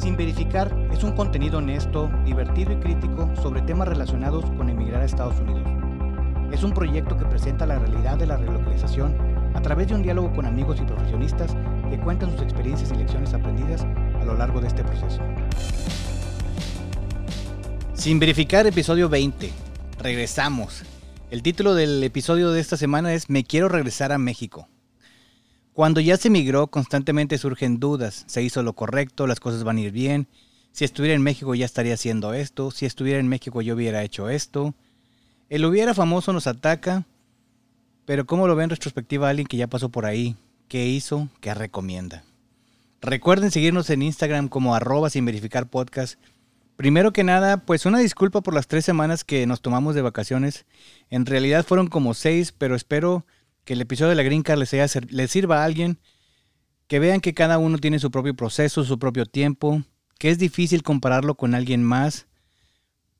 Sin verificar es un contenido honesto, divertido y crítico sobre temas relacionados con emigrar a Estados Unidos. Es un proyecto que presenta la realidad de la relocalización a través de un diálogo con amigos y profesionistas que cuentan sus experiencias y lecciones aprendidas a lo largo de este proceso. Sin verificar episodio 20. Regresamos. El título del episodio de esta semana es Me quiero regresar a México. Cuando ya se emigró, constantemente surgen dudas. ¿Se hizo lo correcto? ¿Las cosas van a ir bien? Si estuviera en México ya estaría haciendo esto. Si estuviera en México yo hubiera hecho esto. El hubiera famoso nos ataca. Pero ¿cómo lo ve en retrospectiva alguien que ya pasó por ahí? ¿Qué hizo? ¿Qué recomienda? Recuerden seguirnos en Instagram como arroba sin verificar podcast. Primero que nada, pues una disculpa por las tres semanas que nos tomamos de vacaciones. En realidad fueron como seis, pero espero que el episodio de la Green Card les, les sirva a alguien, que vean que cada uno tiene su propio proceso, su propio tiempo, que es difícil compararlo con alguien más,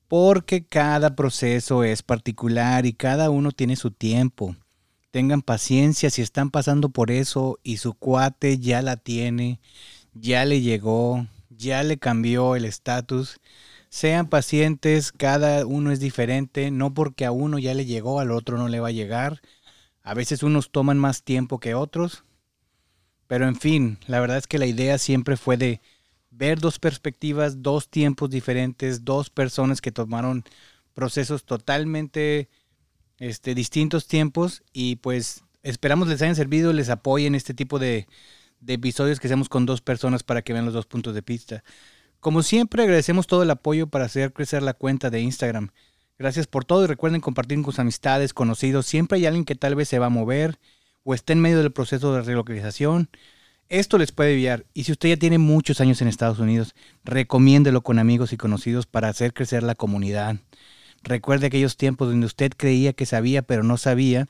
porque cada proceso es particular y cada uno tiene su tiempo. Tengan paciencia si están pasando por eso y su cuate ya la tiene, ya le llegó, ya le cambió el estatus. Sean pacientes, cada uno es diferente, no porque a uno ya le llegó, al otro no le va a llegar. A veces unos toman más tiempo que otros. Pero en fin, la verdad es que la idea siempre fue de ver dos perspectivas, dos tiempos diferentes, dos personas que tomaron procesos totalmente este, distintos tiempos y pues esperamos les hayan servido, les apoyen este tipo de, de episodios que hacemos con dos personas para que vean los dos puntos de vista. Como siempre, agradecemos todo el apoyo para hacer crecer la cuenta de Instagram. Gracias por todo y recuerden compartir con sus amistades, conocidos. Siempre hay alguien que tal vez se va a mover o esté en medio del proceso de relocalización. Esto les puede enviar. Y si usted ya tiene muchos años en Estados Unidos, recomiéndelo con amigos y conocidos para hacer crecer la comunidad. Recuerde aquellos tiempos donde usted creía que sabía pero no sabía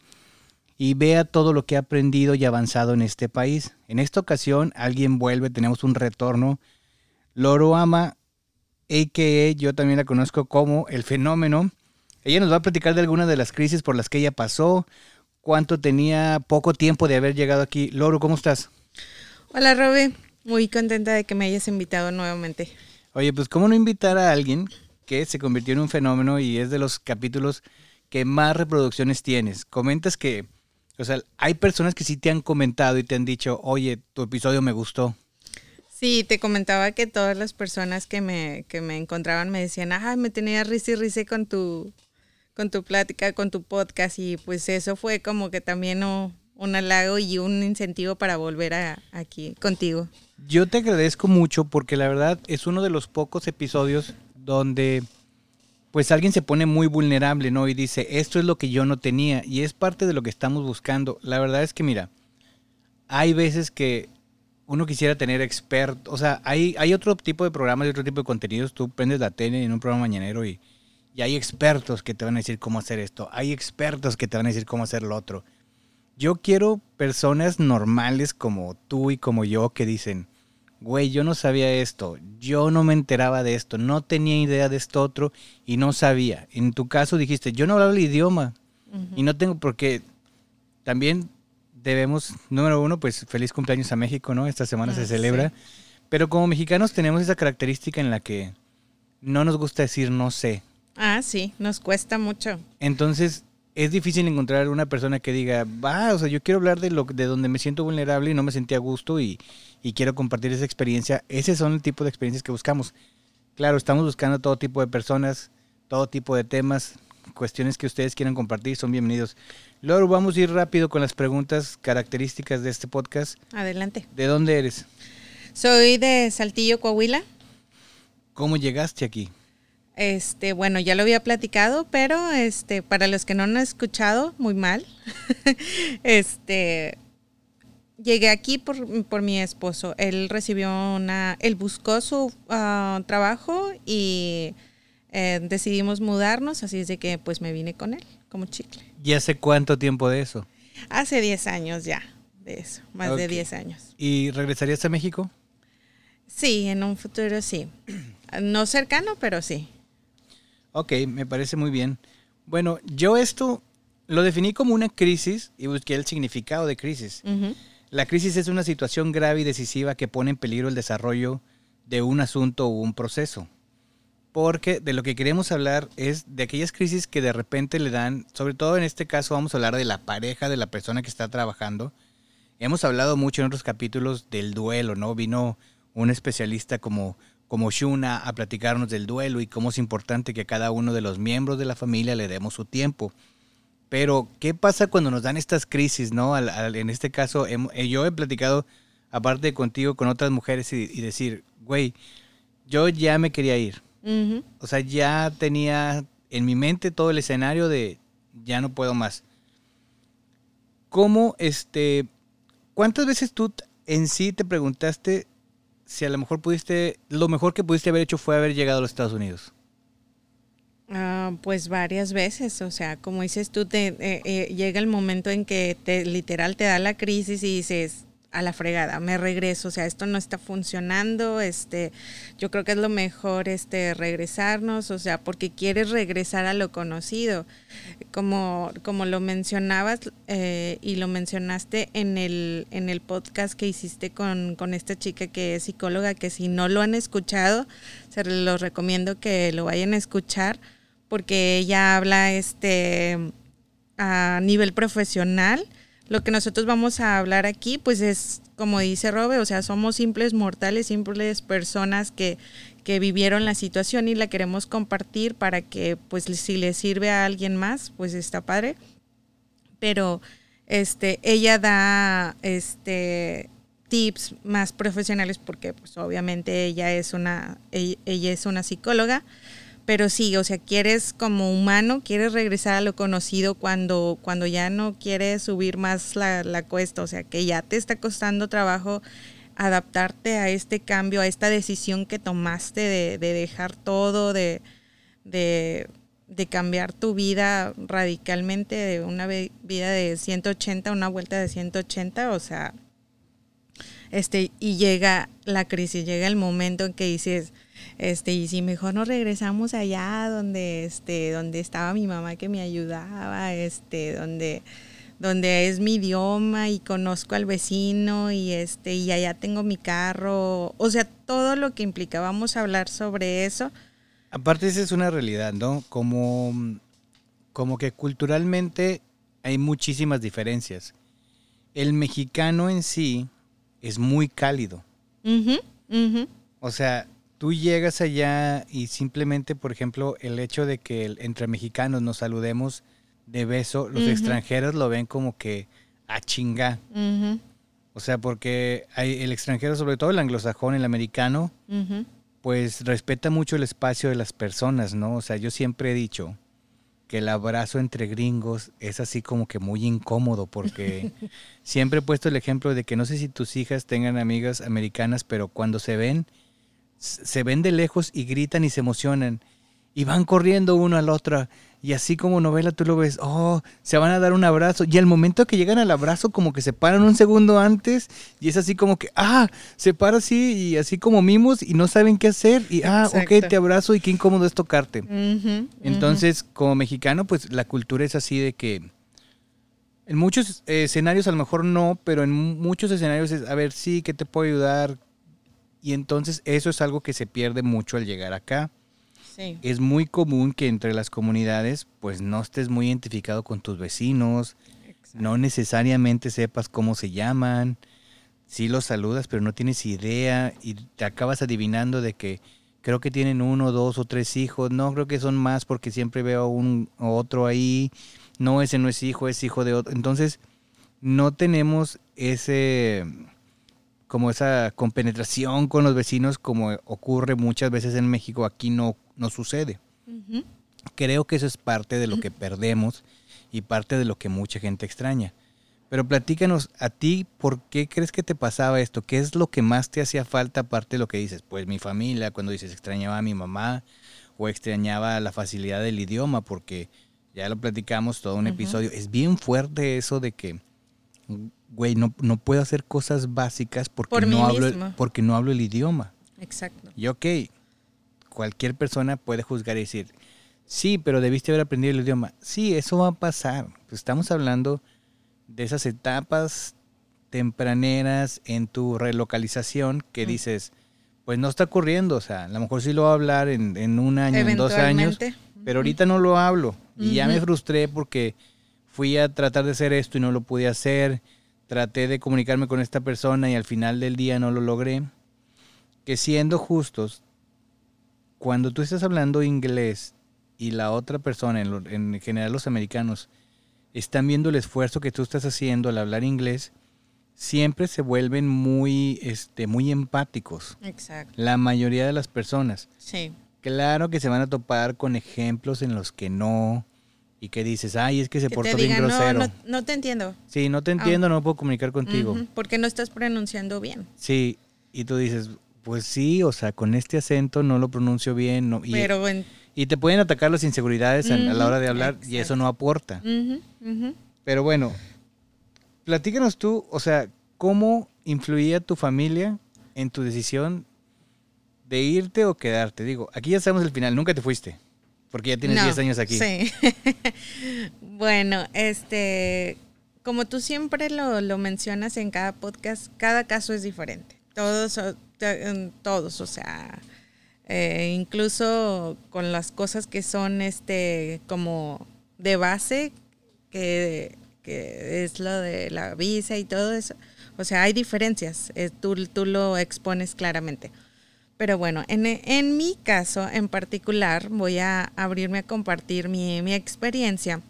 y vea todo lo que ha aprendido y avanzado en este país. En esta ocasión alguien vuelve, tenemos un retorno. Loro Ama, a.k.a. yo también la conozco como el fenómeno. Ella nos va a platicar de algunas de las crisis por las que ella pasó, cuánto tenía poco tiempo de haber llegado aquí. Loro, ¿cómo estás? Hola, Robe. Muy contenta de que me hayas invitado nuevamente. Oye, pues ¿cómo no invitar a alguien que se convirtió en un fenómeno y es de los capítulos que más reproducciones tienes? Comentas que, o sea, hay personas que sí te han comentado y te han dicho, oye, tu episodio me gustó. Sí, te comentaba que todas las personas que me, que me encontraban me decían, ay, me tenía risa y risa con tu, con tu plática, con tu podcast y pues eso fue como que también un halago y un incentivo para volver a, aquí contigo. Yo te agradezco mucho porque la verdad es uno de los pocos episodios donde pues alguien se pone muy vulnerable, ¿no? Y dice, esto es lo que yo no tenía y es parte de lo que estamos buscando. La verdad es que mira, hay veces que uno quisiera tener expertos, o sea, hay, hay otro tipo de programas y otro tipo de contenidos, tú prendes la tele en un programa mañanero y y hay expertos que te van a decir cómo hacer esto. Hay expertos que te van a decir cómo hacer lo otro. Yo quiero personas normales como tú y como yo que dicen, güey, yo no sabía esto, yo no me enteraba de esto, no tenía idea de esto otro y no sabía. En tu caso dijiste, yo no hablaba el idioma y no tengo, porque también debemos, número uno, pues feliz cumpleaños a México, ¿no? Esta semana se celebra. Pero como mexicanos tenemos esa característica en la que no nos gusta decir no sé. Ah, sí, nos cuesta mucho. Entonces, es difícil encontrar una persona que diga, va, o sea, yo quiero hablar de lo de donde me siento vulnerable y no me sentía a gusto y, y quiero compartir esa experiencia. Ese son el tipo de experiencias que buscamos. Claro, estamos buscando todo tipo de personas, todo tipo de temas, cuestiones que ustedes quieran compartir, son bienvenidos. Luego vamos a ir rápido con las preguntas características de este podcast. Adelante. ¿De dónde eres? Soy de Saltillo, Coahuila. ¿Cómo llegaste aquí? Este, bueno, ya lo había platicado, pero este, para los que no han escuchado, muy mal. este, llegué aquí por, por, mi esposo. Él recibió una, él buscó su ah, trabajo y eh, decidimos mudarnos, así es de que pues me vine con él como chicle. ¿Y hace cuánto tiempo de eso? Hace 10 años ya, de eso, más de 10 años. ¿Y regresarías a México? Sí, en un futuro sí. No cercano, pero sí. Ok, me parece muy bien. Bueno, yo esto lo definí como una crisis y busqué el significado de crisis. La crisis es una situación grave y decisiva que pone en peligro el desarrollo de un asunto o un proceso. Porque de lo que queremos hablar es de aquellas crisis que de repente le dan, sobre todo en este caso vamos a hablar de la pareja de la persona que está trabajando. Hemos hablado mucho en otros capítulos del duelo, ¿no? Vino un especialista como, como Shuna a platicarnos del duelo y cómo es importante que a cada uno de los miembros de la familia le demos su tiempo. Pero, ¿qué pasa cuando nos dan estas crisis, no? en este caso, eh, yo he platicado, aparte contigo, con otras mujeres y, decir, güey, yo ya me quería ir. O sea, ya tenía en mi mente todo el escenario de ya no puedo más. ¿Cómo, este, cuántas veces tú en sí te preguntaste si a lo mejor pudiste, lo mejor que pudiste haber hecho fue haber llegado a los Estados Unidos? Ah, pues varias veces, o sea, como dices tú, te, eh, eh, llega el momento en que te literal te da la crisis y dices, a la fregada, me regreso, o sea, esto no está funcionando, este, yo creo que es lo mejor este regresarnos, o sea, porque quieres regresar a lo conocido. Como, como lo mencionabas eh, y lo mencionaste en el, en el podcast que hiciste con, con esta chica que es psicóloga, que si no lo han escuchado, se los recomiendo que lo vayan a escuchar, porque ella habla este a nivel profesional lo que nosotros vamos a hablar aquí, pues es, como dice Robe, o sea, somos simples mortales, simples personas que, que vivieron la situación y la queremos compartir para que, pues, si le sirve a alguien más, pues está padre. Pero, este, ella da, este, tips más profesionales porque, pues, obviamente ella es una, ella es una psicóloga pero sí, o sea, quieres como humano, quieres regresar a lo conocido cuando, cuando ya no quieres subir más la, cuesta, o sea, que ya te está costando trabajo adaptarte a este cambio, a esta decisión que tomaste de, dejar todo, de, de, cambiar tu vida radicalmente, de una vida de 180 a una vuelta de 180, o sea, este, y llega la crisis, llega el momento en que dices, este, y si mejor nos regresamos allá donde, este, donde estaba mi mamá que me ayudaba, este, donde, donde es mi idioma y conozco al vecino y este, y allá tengo mi carro, o sea, todo lo que implica, vamos a hablar sobre eso. Aparte esa es una realidad, ¿no? Como, como que culturalmente hay muchísimas diferencias. El mexicano en sí es muy cálido. O sea, tú llegas allá y simplemente, por ejemplo, el hecho de que entre mexicanos nos saludemos de beso, los extranjeros lo ven como que a chinga. O sea, porque hay el extranjero, sobre todo el anglosajón, el americano, pues respeta mucho el espacio de las personas, ¿no? O sea, yo siempre he dicho que el abrazo entre gringos es así como que muy incómodo porque siempre he puesto el ejemplo de que no sé si tus hijas tengan amigas americanas, pero cuando se ven se ven de lejos y gritan y se emocionan. Y van corriendo uno al otro. Y así como novela tú lo ves, oh, se van a dar un abrazo. Y al momento que llegan al abrazo, como que se paran un segundo antes. Y es así como que, ah, se para así y así como mimos y no saben qué hacer. Y, ah, ok, te abrazo y qué incómodo es tocarte. Entonces, como mexicano, pues la cultura es así de que... En muchos escenarios a lo mejor no, pero en muchos escenarios es, a ver, sí, ¿qué te puedo ayudar? Y entonces eso es algo que se pierde mucho al llegar acá. Es muy común que entre las comunidades pues no estés muy identificado con tus vecinos, no necesariamente sepas cómo se llaman, sí los saludas pero no tienes idea y te acabas adivinando de que creo que tienen uno, dos o tres hijos, no creo que son más porque siempre veo un otro ahí, no ese no es hijo, es hijo de otro, entonces no tenemos ese como esa compenetración con los vecinos como ocurre muchas veces en México, aquí no, no sucede. Creo que eso es parte de lo que perdemos y parte de lo que mucha gente extraña. Pero platícanos a ti, ¿por qué crees que te pasaba esto? ¿Qué es lo que más te hacía falta aparte de lo que dices? Pues mi familia, cuando dices extrañaba a mi mamá o extrañaba la facilidad del idioma, porque ya lo platicamos todo un episodio. Es bien fuerte eso de que güey, no, no puedo hacer cosas básicas porque, no hablo, el, porque no hablo el idioma. Exacto. Y ok, cualquier persona puede juzgar y decir, sí, pero debiste haber aprendido el idioma. Sí, eso va a pasar. Estamos hablando de esas etapas tempraneras en tu relocalización que dices, pues no está ocurriendo. O sea, a lo mejor sí lo voy a hablar en, en un año, en dos años, pero ahorita no lo hablo. Y ya me frustré porque fui a tratar de hacer esto y no lo pude hacer. Traté de comunicarme con esta persona y al final del día no lo logré. Que siendo justos, cuando tú estás hablando inglés y la otra persona, en, en general los americanos, están viendo el esfuerzo que tú estás haciendo al hablar inglés, siempre se vuelven muy, este, muy empáticos. Exacto. La mayoría de las personas. Sí. Claro que se van a topar con ejemplos en los que no, y que dices, ay, es que se portó bien grosero. No, no, te entiendo. Sí, no te entiendo, no puedo comunicar contigo. porque no estás pronunciando bien. Sí, y tú dices, pues sí, o sea, con este acento no lo pronuncio bien. No, y, Pero y te pueden atacar las inseguridades a la hora de hablar y eso no aporta. Pero bueno, platícanos tú, o sea, ¿cómo influía tu familia en tu decisión de irte o quedarte? Digo, aquí ya estamos al final, nunca te fuiste, porque ya tienes 10 años aquí. Sí. bueno, este, como tú siempre lo, lo, mencionas en cada podcast, cada caso es diferente. Todos, todos, o sea, eh, incluso con las cosas que son este como de base, que que es lo de la visa y todo eso. O sea, hay diferencias, eh, tú, tú, lo expones claramente. Pero bueno, en, en, mi caso en particular, voy a abrirme a compartir mi, mi experiencia.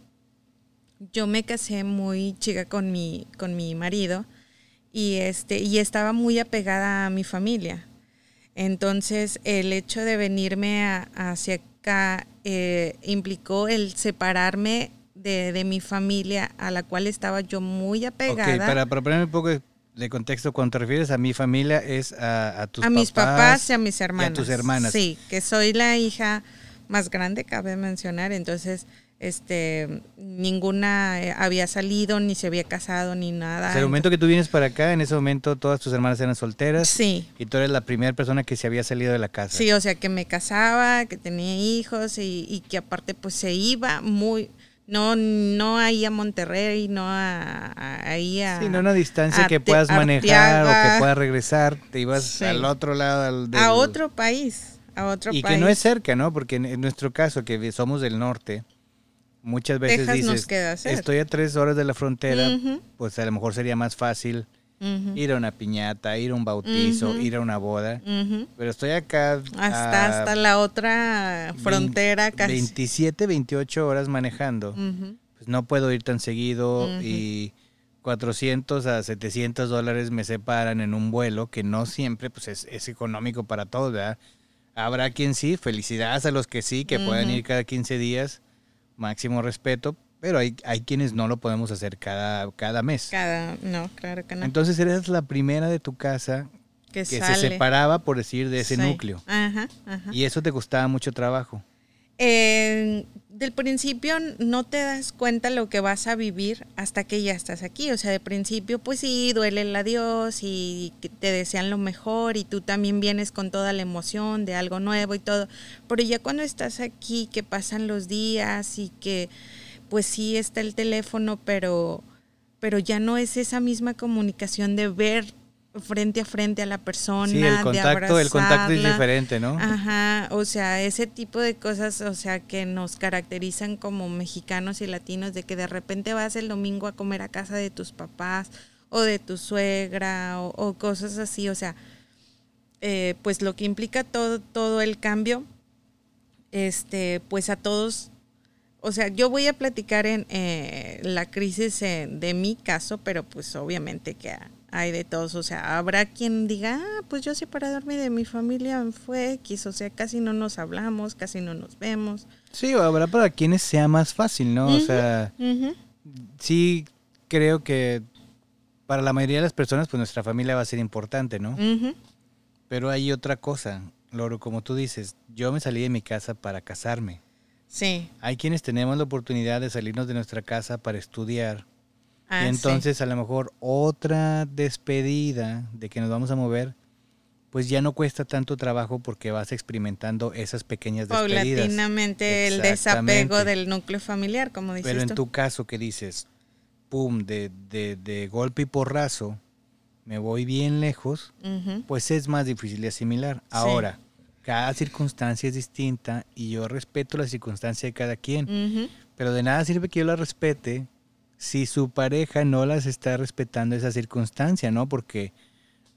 Yo me casé muy chica con mi, con mi marido y, este, y estaba muy apegada a mi familia. Entonces, el hecho de venirme hacia acá eh, implicó el separarme de, mi familia a la cual estaba yo muy apegada. Ok, para, para ponerme un poco de, contexto, cuando te refieres a mi familia es a, a tus a mis papás y a mis hermanas. Y a tus hermanas. Sí, que soy la hija más grande, cabe mencionar. Entonces, este, ninguna eh, había salido, ni se había casado, ni nada. en el momento que tú vienes para acá, en ese momento todas tus hermanas eran solteras. Sí. Y tú eres la primera persona que se había salido de la casa. Sí, o sea, que me casaba, que tenía hijos y, y que aparte pues se iba muy no, no ahí a Monterrey, no a, ahí a... Sí, no una distancia que puedas manejar o que puedas regresar, te ibas al otro lado del, A otro país, a otro y país. Y que no es cerca, ¿no? Porque en nuestro caso, que somos del norte, muchas veces dices, estoy a tres horas de la frontera, pues a lo mejor sería más fácil ir a una piñata, ir a un bautizo, ir a una boda. Pero estoy acá. Hasta, hasta la otra frontera casi. 27, 28 horas manejando. Pues no puedo ir tan seguido y 400 a 700 dólares me separan en un vuelo que no siempre pues es, económico para todos, ¿verdad? Habrá quien sí, felicidades a los que sí, que puedan ir cada 15 días, máximo respeto, pero hay, hay quienes no lo podemos hacer cada, cada mes. Cada, no, claro que no. Entonces eres la primera de tu casa que, se separaba, por decir, de ese núcleo. Ajá, ajá. Y eso te costaba mucho trabajo. del principio no te das cuenta lo que vas a vivir hasta que ya estás aquí. O sea, de principio, pues sí, duele el adiós y te desean lo mejor y tú también vienes con toda la emoción de algo nuevo y todo. Pero ya cuando estás aquí, que pasan los días y que pues sí está el teléfono, pero, pero ya no es esa misma comunicación de ver frente a frente a la persona, sí, el contacto, el contacto es diferente, ¿no? Ajá, o sea, ese tipo de cosas, o sea, que nos caracterizan como mexicanos y latinos, de que de repente vas el domingo a comer a casa de tus papás o de tu suegra o, cosas así, o sea, eh, pues lo que implica todo, todo el cambio, este, pues a todos o sea, yo voy a platicar en eh, la crisis de mi caso, pero pues obviamente que hay de todos. O sea, habrá quien diga, ah, pues yo separarme de mi familia fue X, o sea, casi no nos hablamos, casi no nos vemos. Sí, o habrá para quienes sea más fácil, ¿no? o sea, sí creo que para la mayoría de las personas, pues nuestra familia va a ser importante, ¿no? Pero hay otra cosa, Loro, como tú dices, yo me salí de mi casa para casarme. Sí. Hay quienes tenemos la oportunidad de salirnos de nuestra casa para estudiar. y ah, entonces a lo mejor otra despedida de que nos vamos a mover, pues ya no cuesta tanto trabajo porque vas experimentando esas pequeñas despedidas. Paulatinamente el desapego del núcleo familiar, como dices Pero en tu caso que dices, pum, de, de, de golpe y porrazo, me voy bien lejos, pues es más difícil de asimilar. Ahora, cada circunstancia es distinta y yo respeto la circunstancia de cada quien, pero de nada sirve que yo la respete si su pareja no las está respetando esa circunstancia, ¿no? Porque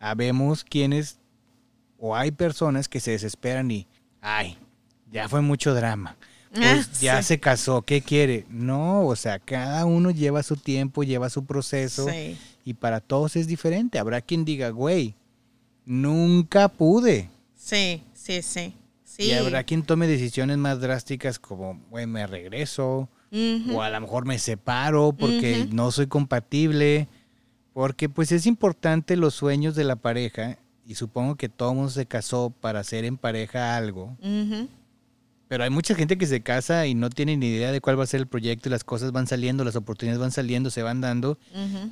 habemos quienes o hay personas que se desesperan y, ay, ya fue mucho drama. Pues Ah, ya sí. se casó, ¿qué quiere? No, o sea, cada uno lleva su tiempo, lleva su proceso Sí. y para todos es diferente. Habrá quien diga, güey, nunca pude. Sí, sí, sí. Sí. Y habrá quien tome decisiones más drásticas como, güey, me regreso, o a lo mejor me separo porque no soy compatible. Porque pues es importante los sueños de la pareja y supongo que todo mundo se casó para hacer en pareja algo. Pero hay mucha gente que se casa y no tiene ni idea de cuál va a ser el proyecto y las cosas van saliendo, las oportunidades van saliendo, se van dando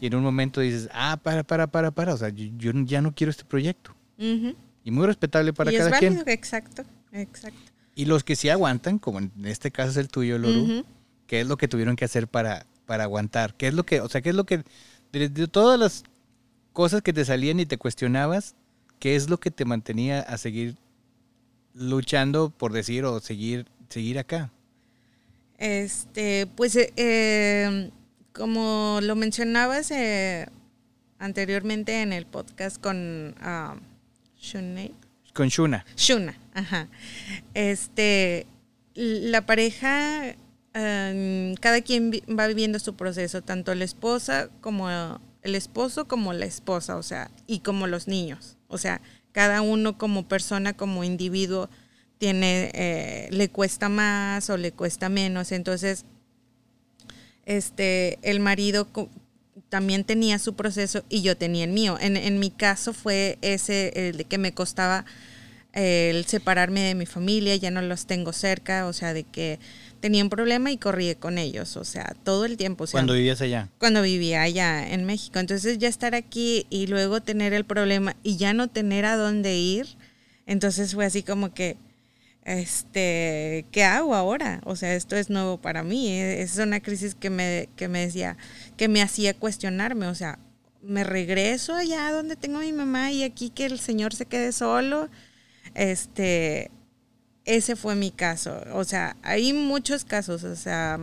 y en un momento dices, ah, para, para, para, para, o sea, yo, yo ya no quiero este proyecto. Y muy respetable para y cada es válido, quien. exacto, exacto. Y los que sí aguantan, como en este caso es el tuyo, Loru. ¿qué es lo que tuvieron que hacer para, para aguantar? ¿Qué es lo que, o sea, qué es lo que, de, de todas las cosas que te salían y te cuestionabas, qué es lo que te mantenía a seguir luchando, por decir, o seguir, seguir acá? Este, pues eh, eh, como lo mencionabas eh, anteriormente en el podcast con Shunei. Con Shuna. Shuna, ajá. Este, la pareja, em, cada quien va viviendo su proceso, tanto la esposa como el esposo como la esposa, o sea, y como los niños. O sea, cada uno como persona, como individuo, tiene, eh, le cuesta más o le cuesta menos. Entonces, este, el marido también tenía su proceso y yo tenía el mío. En, en mi caso fue ese el de que me costaba eh, el separarme de mi familia, ya no los tengo cerca, o sea, de que tenía un problema y corrí con ellos, o sea, todo el tiempo. O sea, Cuando vivías allá. cuando vivía allá en México. Entonces ya estar aquí y luego tener el problema y ya no tener a dónde ir, entonces fue así como que, este, ¿qué hago ahora? O sea, esto es nuevo para mí. eh, Es una crisis que me, que me decía, que me hacía cuestionarme, o sea, me regreso allá donde tengo a mi mamá y aquí que el señor se quede solo. Este, ese fue mi caso. O sea, hay muchos casos, o sea,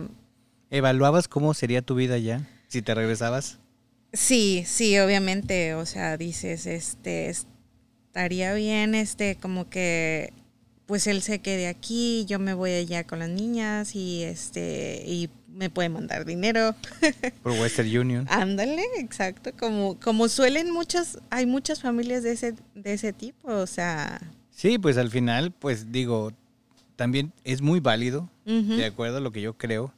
¿Evaluabas cómo sería tu vida allá si te regresabas? Sí, sí, obviamente, o sea, dices, este, estaría bien, este, como que, pues él se quede aquí, yo me voy allá con las niñas y, este, y me puede mandar dinero. Por Western Union. Ándale, exacto, como, como suelen muchas, hay muchas familias de ese, de ese tipo, o sea, Sí, pues al final, pues digo, también es muy válido, de acuerdo a lo que yo creo,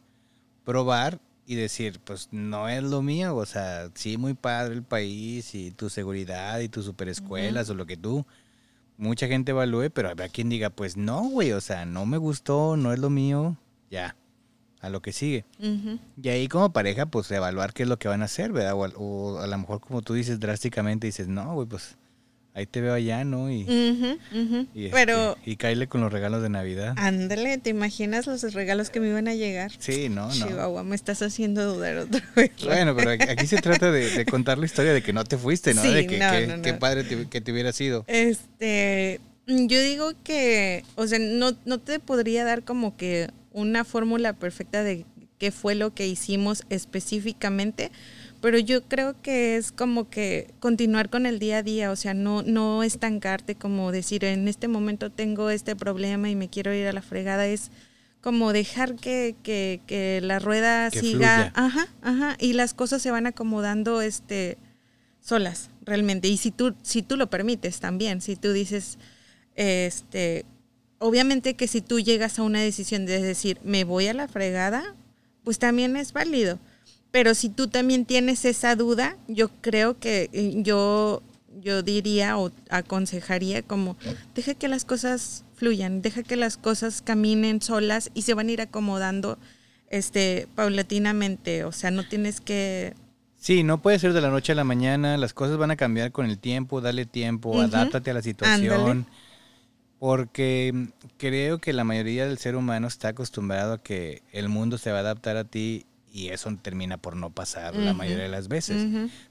probar y decir, pues no es lo mío, o sea, sí, muy padre el país y tu seguridad y tus superescuelas o lo que tú, mucha gente evalúe, pero habrá quien diga, pues no, güey, o sea, no me gustó, no es lo mío, ya, a lo que sigue. Y ahí como pareja, pues evaluar qué es lo que van a hacer, ¿verdad? O, a- o a lo mejor como tú dices drásticamente, dices, no, güey, pues ahí te veo allá, ¿no? Y, ujú. y, este, pero, y cáele con los regalos de Navidad. ándale, ¿te imaginas los regalos que me iban a llegar? Sí, no, no. Chihuahua, me estás haciendo dudar otra vez. Bueno, pero aquí- aquí se trata de, de contar la historia de que no te fuiste, ¿no? Sí, de que, no, que- no, no. qué padre te- que te hubiera sido. Este, yo digo que, o sea, no, no te podría dar como que una fórmula perfecta de qué fue lo que hicimos específicamente, pero yo creo que es como que continuar con el día a día, o sea, no, no estancarte como decir, en este momento tengo este problema y me quiero ir a la fregada, es como dejar que, que, que la rueda Que siga, fluya. ajá, ajá, y las cosas se van acomodando, este, solas, realmente. Y si tú, si tú lo permites también, si tú dices, este, obviamente que si tú llegas a una decisión de decir, me voy a la fregada, pues también es válido. Pero si tú también tienes esa duda, yo creo que eh, yo, yo diría o aconsejaría como, deja que las cosas fluyan, deja que las cosas caminen solas y se van a ir acomodando este paulatinamente, o sea, no tienes que Sí, no puede ser de la noche a la mañana, las cosas van a cambiar con el tiempo, dale tiempo, Ujú. adáptate a la situación. Ándale. Porque mm, creo que la mayoría del ser humano está acostumbrado a que el mundo se va a adaptar a ti y eso termina por no pasar la mayoría de las veces.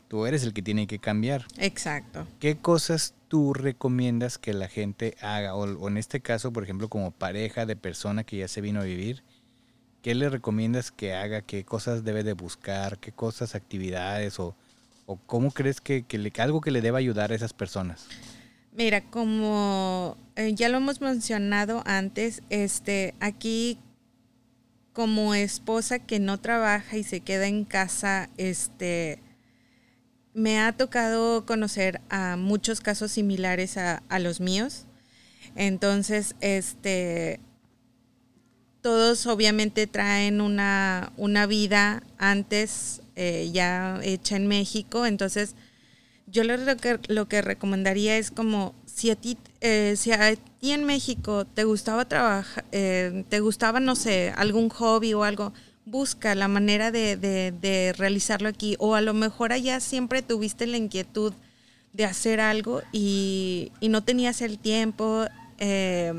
Tú eres el que tiene que cambiar. Exacto. ¿Qué cosas tú recomiendas que la gente haga? O, o en este caso, por ejemplo, como pareja de persona que ya se vino a vivir, ¿qué le recomiendas que haga? ¿Qué cosas debe de buscar? ¿Qué cosas, actividades? ¿O, o cómo crees que, que le- algo que le deba ayudar a esas personas? Mira, como eh, ya lo hemos mencionado antes, este, aquí como esposa que no trabaja y se queda en casa, este, me ha tocado conocer a muchos casos similares a, los míos. Entonces, este, todos obviamente traen una, una vida antes eh, ya hecha en México. Entonces, yo lo, que, lo que recomendaría es como si a ti, eh, si a ti en México te gustaba trabajar, eh, te gustaba, no sé, algún hobby o algo, busca la manera de, de- de realizarlo aquí. O a lo mejor allá siempre tuviste la inquietud de hacer algo y, y no tenías el tiempo. eh,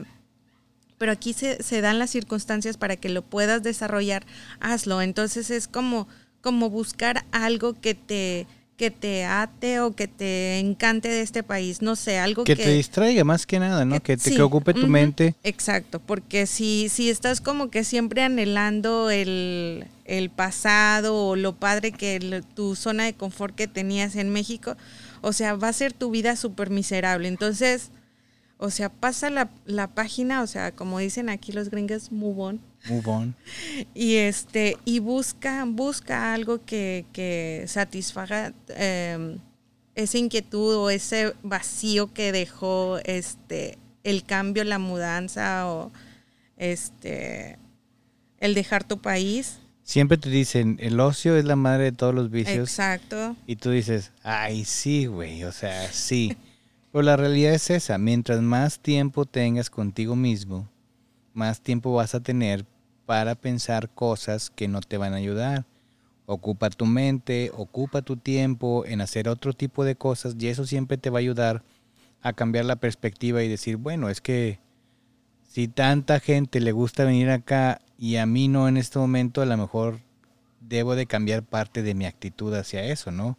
pero aquí se, se dan las circunstancias para que lo puedas desarrollar, hazlo. Entonces es como, como buscar algo que te, que te ate o que te encante de este país. No sé, algo Que que... te distraiga más que nada, ¿no? Que te sí, que ocupe tu mente. Exacto, porque si, si estás como que siempre anhelando el, el pasado o lo padre que el- tu zona de confort que tenías en México, o sea, va a ser tu vida súper miserable. Entonces, o sea, pasa la, la página, o sea, como dicen aquí los gringos, move on. Move on. Y este, y busca, busca algo que, que satisfaga eh, esa inquietud o ese vacío que dejó este el cambio, la mudanza o este el dejar tu país. Siempre te dicen, el ocio es la madre de todos los vicios. Exacto. Y tú dices, ay, sí, güey, o sea, sí. Pero la realidad es esa, mientras más tiempo tengas contigo mismo, más tiempo vas a tener para pensar cosas que no te van a ayudar. Ocupa tu mente, ocupa tu tiempo en hacer otro tipo de cosas y eso siempre te va a ayudar a cambiar la perspectiva y decir, bueno, es que si tanta gente le gusta venir acá y a mí no en este momento, a lo mejor debo de cambiar parte de mi actitud hacia eso, ¿no?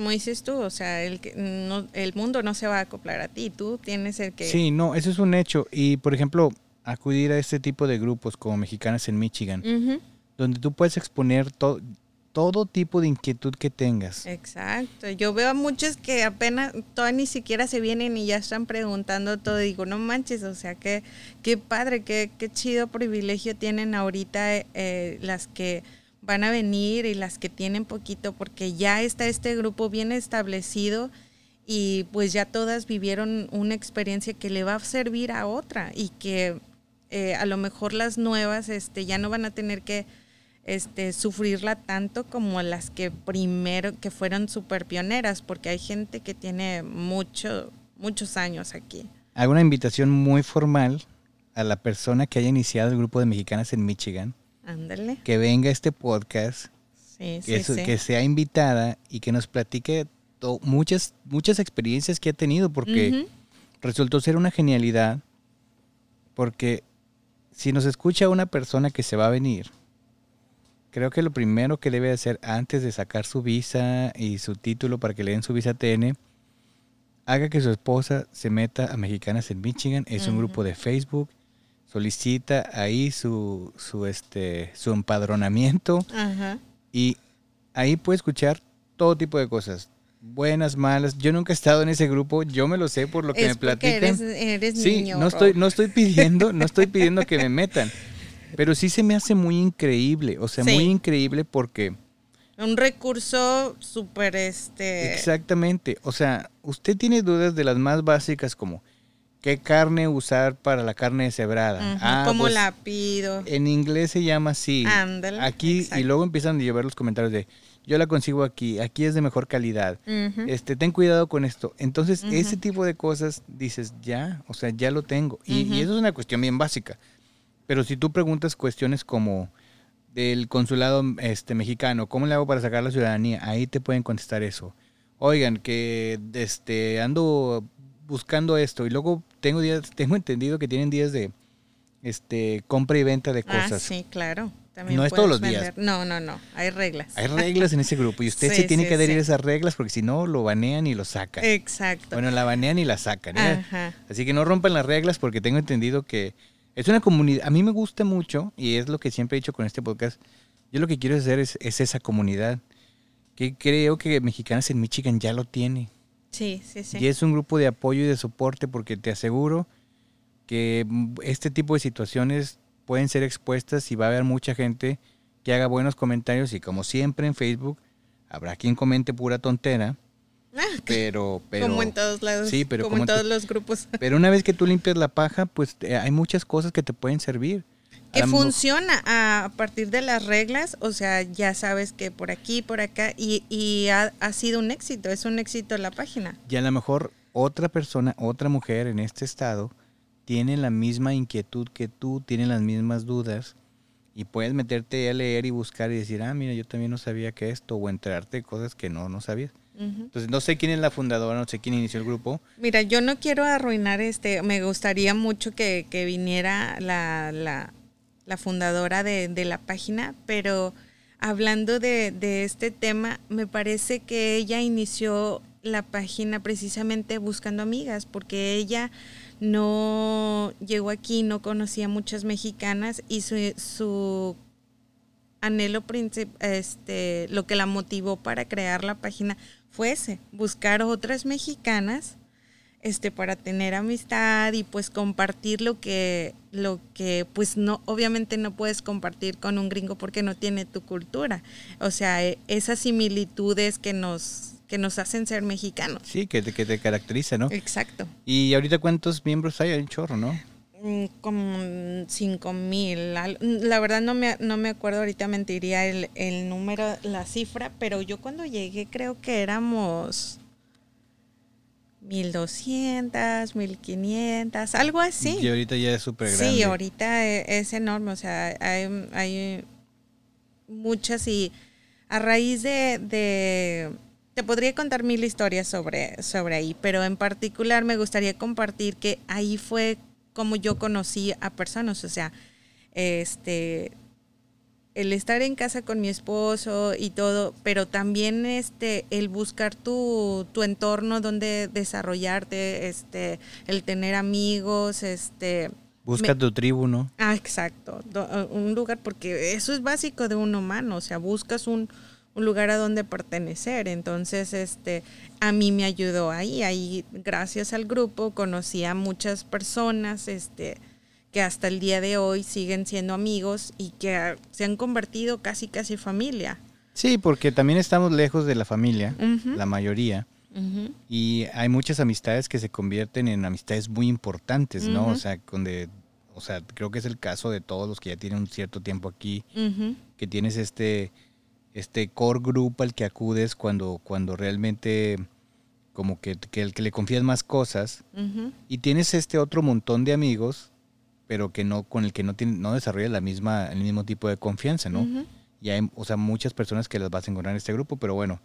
Como dices tú, o sea, el, que no, el mundo no se va a acoplar a ti, tú tienes el que... Sí, no, eso es un hecho. Y, por ejemplo, acudir a este tipo de grupos como Mexicanas en Michigan, donde tú puedes exponer to- todo tipo de inquietud que tengas. Exacto. Yo veo a muchos que apenas, todavía ni siquiera se vienen y ya están preguntando todo. Digo, no manches, o sea, qué, qué padre, qué, qué chido privilegio tienen ahorita eh, las que van a venir y las que tienen poquito, porque ya está este grupo bien establecido y pues ya todas vivieron una experiencia que le va a servir a otra y que eh, a lo mejor las nuevas este, ya no van a tener que este, sufrirla tanto como las que primero, que fueron súper pioneras, porque hay gente que tiene mucho, muchos años aquí. Hago una invitación muy formal a la persona que haya iniciado el grupo de Mexicanas en Michigan, Ándale. que venga este podcast, Sí, que, sí, su- sí. que sea invitada y que nos platique muchas, muchas experiencias que ha tenido, porque Ujú. resultó ser una genialidad, porque si nos escucha una persona que se va a venir, creo que lo primero que debe hacer antes de sacar su visa y su título para que le den su visa TN, haga que su esposa se meta a Mexicanas en Michigan, es un Ujú. grupo de Facebook, solicita ahí su, su, este, su empadronamiento Ajá. y ahí puede escuchar todo tipo de cosas, buenas, malas. Yo nunca he estado en ese grupo, yo me lo sé por lo que es me platican. eres, eres Sí, niño. no estoy, no estoy pidiendo, no estoy pidiendo que me metan. Pero sí se me hace muy increíble, o sea, Sí. muy increíble porque Un recurso súper, este... exactamente, o sea, usted tiene dudas de las más básicas como qué carne usar para la carne deshebrada. ujú, Ah, ¿Cómo pues, la pido? En inglés se llama así. Ándale, Aquí y luego empiezan a llover los comentarios de yo la consigo aquí, aquí es de mejor calidad. Este, ten cuidado con esto. Entonces, ese tipo de cosas dices, ya, o sea, ya lo tengo. Y, y eso es una cuestión bien básica. Pero si tú preguntas cuestiones como del consulado este, mexicano, ¿cómo le hago para sacar la ciudadanía? Ahí te pueden contestar eso. Oigan, que este, ando buscando esto y luego tengo días, tengo entendido que tienen días de este compra y venta de Ah, cosas. sí, claro. también No es todos los días. No, no, no, hay reglas. Hay reglas en ese grupo y usted Sí, se tiene sí, que adherir sí. a esas reglas porque si no lo banean y lo sacan. Exacto. Bueno, la banean y la sacan. ¿eh? Ajá. Así que no rompan las reglas porque tengo entendido que es una comunidad. A mí me gusta mucho y es lo que siempre he dicho con este podcast. Yo lo que quiero hacer es, es esa comunidad que creo que Mexicanas en Michigan ya lo tiene. Sí, sí, sí. Y es un grupo de apoyo y de soporte porque te aseguro que mm, este tipo de situaciones pueden ser expuestas y va a haber mucha gente que haga buenos comentarios y como siempre en Facebook habrá quien comente pura tontera, Ah, pero... pero como en todos lados. Sí, pero como, como en todos to- los grupos. Pero una vez que tú limpias la paja, pues eh, hay muchas cosas que te pueden servir. Que funciona a, partir de las reglas, o sea, ya sabes que por aquí, por acá, y, y ha, ha sido un éxito, es un éxito la página. Y a lo mejor otra persona, otra mujer en este estado, tiene la misma inquietud que tú, tiene las mismas dudas, y puedes meterte a leer y buscar y decir, ah, mira, yo también no sabía que esto, o enterarte de cosas que no, no sabías. Entonces, no sé quién es la fundadora, no sé quién inició el grupo. Mira, yo no quiero arruinar este, me gustaría mucho que, que viniera la, la, la fundadora de, de la página, pero hablando de, este tema, me parece que ella inició la página precisamente buscando amigas, porque ella no llegó aquí, no conocía muchas mexicanas y su, su anhelo este lo que la motivó para crear la página fue ese, buscar otras mexicanas este para tener amistad y pues compartir lo que lo que pues no obviamente no puedes compartir con un gringo porque no tiene tu cultura. O sea, e- esas similitudes que nos que nos hacen ser mexicanos. Sí, que te, que te caracteriza, ¿no? Exacto. Y ahorita, ¿cuántos miembros hay? Hay un chorro, ¿no? Mm, Como cinco mil. al- La verdad no me, no me acuerdo ahorita, mentiría el, el número, la cifra, pero yo cuando llegué creo que éramos 1200, 1500, algo así. Y ahorita ya es súper grande. Sí, ahorita e- es enorme, o sea, hay, hay muchas y a raíz de, de- te podría contar mil historias sobre, sobre ahí, pero en particular me gustaría compartir que ahí fue como yo conocí a personas, o sea, este el estar en casa con mi esposo y todo, pero también este el buscar tu, tu entorno donde desarrollarte, este el tener amigos, este Busca me- tu tribu, ¿no? Ah, exacto. Do- uh, un lugar, porque eso es básico de un humano, o sea, buscas un, un lugar a donde pertenecer. Entonces, este, a mí me ayudó ahí. Ahí, gracias al grupo, conocí a muchas personas, este, que hasta el día de hoy siguen siendo amigos y que se han convertido casi, casi familia. Sí, porque también estamos lejos de la familia, la mayoría. Y hay muchas amistades que se convierten en amistades muy importantes, ¿no? O sea, donde, o sea, creo que es el caso de todos los que ya tienen un cierto tiempo aquí, que tienes este, este core group al que acudes cuando, cuando realmente como que, que el que le confías más cosas y tienes este otro montón de amigos, pero que no, con el que no tiene, no desarrollas la misma, el mismo tipo de confianza, ¿no? Y hay, o sea, muchas personas que las vas a encontrar en este grupo, pero bueno,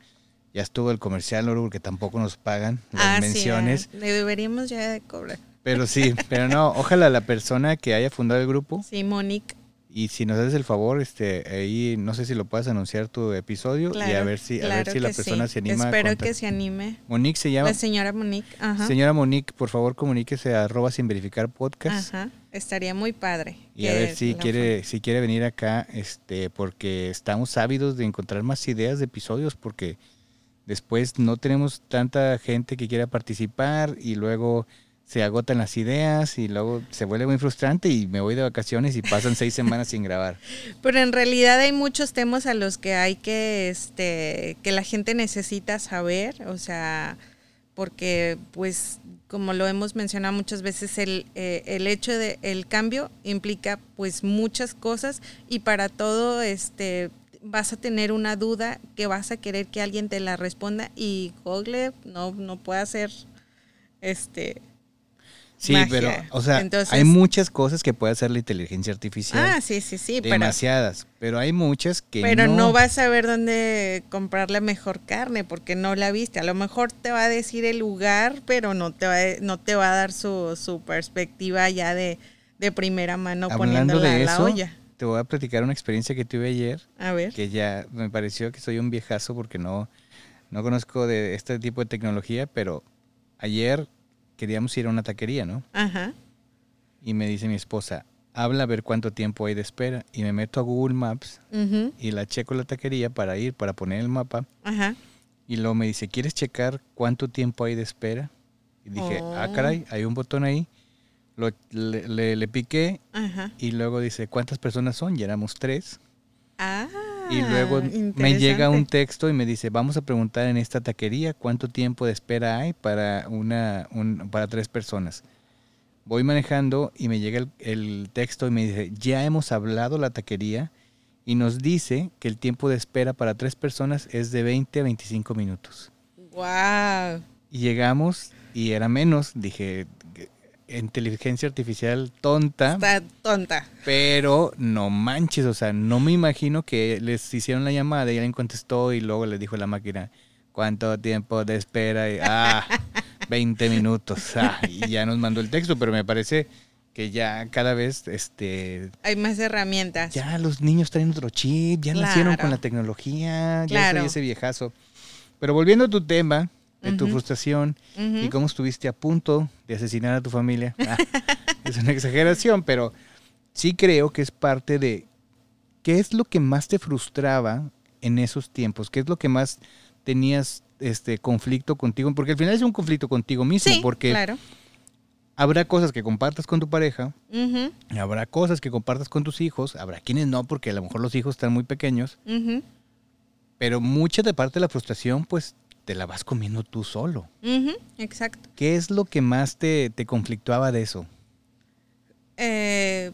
ya estuvo el comercial, Loro, porque tampoco nos pagan las Ah, sí, menciones. ah, le deberíamos ya de cobrar. Pero sí, pero no, ojalá la persona que haya fundado el grupo, Sí, Monique. y si nos haces el favor, este, ahí no sé si lo puedes anunciar tu episodio y a ver si, a ver si la persona sí. se anima. a Espero contact- que se anime. Monique se llama. La señora Monique. Ajá. Señora Monique, por favor comuníquese a arroba sin verificar podcast. Ajá. Estaría muy padre. Y a ver si quiere, si quiere venir acá, este, porque estamos ávidos de encontrar más ideas de episodios, porque después no tenemos tanta gente que quiera participar y luego se agotan las ideas y luego se vuelve muy frustrante y me voy de vacaciones y pasan seis semanas sin grabar. Pero en realidad hay muchos temas a los que hay que, este, que la gente necesita saber, o sea, porque pues como lo hemos mencionado muchas veces, el, eh, el hecho de el cambio implica pues muchas cosas y para todo este vas a tener una duda que vas a querer que alguien te la responda y Google no, no puede hacer este Sí, Magia. pero, o sea, Entonces- hay muchas cosas que puede hacer la inteligencia artificial. ah sí sí sí demasiadas, pero hay muchas que Pero no. no vas a ver dónde comprar la mejor carne porque no la viste. A lo mejor te va a decir el lugar, pero no te va, a- no te va a dar su, su perspectiva ya de, de primera mano Hablando poniéndola de la eso, olla. te voy a platicar una experiencia que tuve ayer. A ver. Que ya me pareció que soy un viejazo porque no, no conozco de este tipo de tecnología, pero ayer queríamos ir a una taquería, ¿no? Ajá. Y me dice mi esposa, habla a ver cuánto tiempo hay de espera. Y me meto a Google Maps ujú, y la checo la taquería para ir, para poner el mapa. Ajá. Y luego me dice, ¿quieres checar cuánto tiempo hay de espera? Y dije, ah, Oh. caray, hay un botón ahí. Lo, le, le- le piqué Ajá. y luego dice, ¿cuántas personas son? Y éramos tres. Ah. Y luego me llega un texto y me dice, vamos a preguntar en esta taquería cuánto tiempo de espera hay para, una, un- para tres personas. Voy manejando y me llega el, el texto y me dice, ya hemos hablado la taquería y nos dice que el tiempo de espera para tres personas es de 20 a 25 minutos. Wow. Y llegamos y era menos, dije, inteligencia artificial tonta, Está tonta. pero no manches, o sea, no me imagino que les hicieron la llamada y alguien contestó y luego le dijo la máquina, ¿cuánto tiempo de espera? Y, ah, 20 minutos. Ah, y ya nos mandó el texto, pero me parece que ya cada vez, este, Hay más herramientas. ya los niños traen otro chip, ya nacieron con la tecnología, ya soy ese viejazo. Pero volviendo a tu tema, de tu frustración y cómo estuviste a punto de asesinar a tu familia. Ah, es una exageración, pero sí creo que es parte de qué es lo que más te frustraba en esos tiempos, qué es lo que más tenías este conflicto contigo, porque al final es un conflicto contigo mismo, Sí, porque claro. habrá cosas que compartas con tu pareja, habrá cosas que compartas con tus hijos, habrá quienes no, porque a lo mejor los hijos están muy pequeños, pero mucha de parte de la frustración, pues te la vas comiendo tú solo. Exacto. ¿Qué es lo que más te, te conflictuaba de eso? Eh,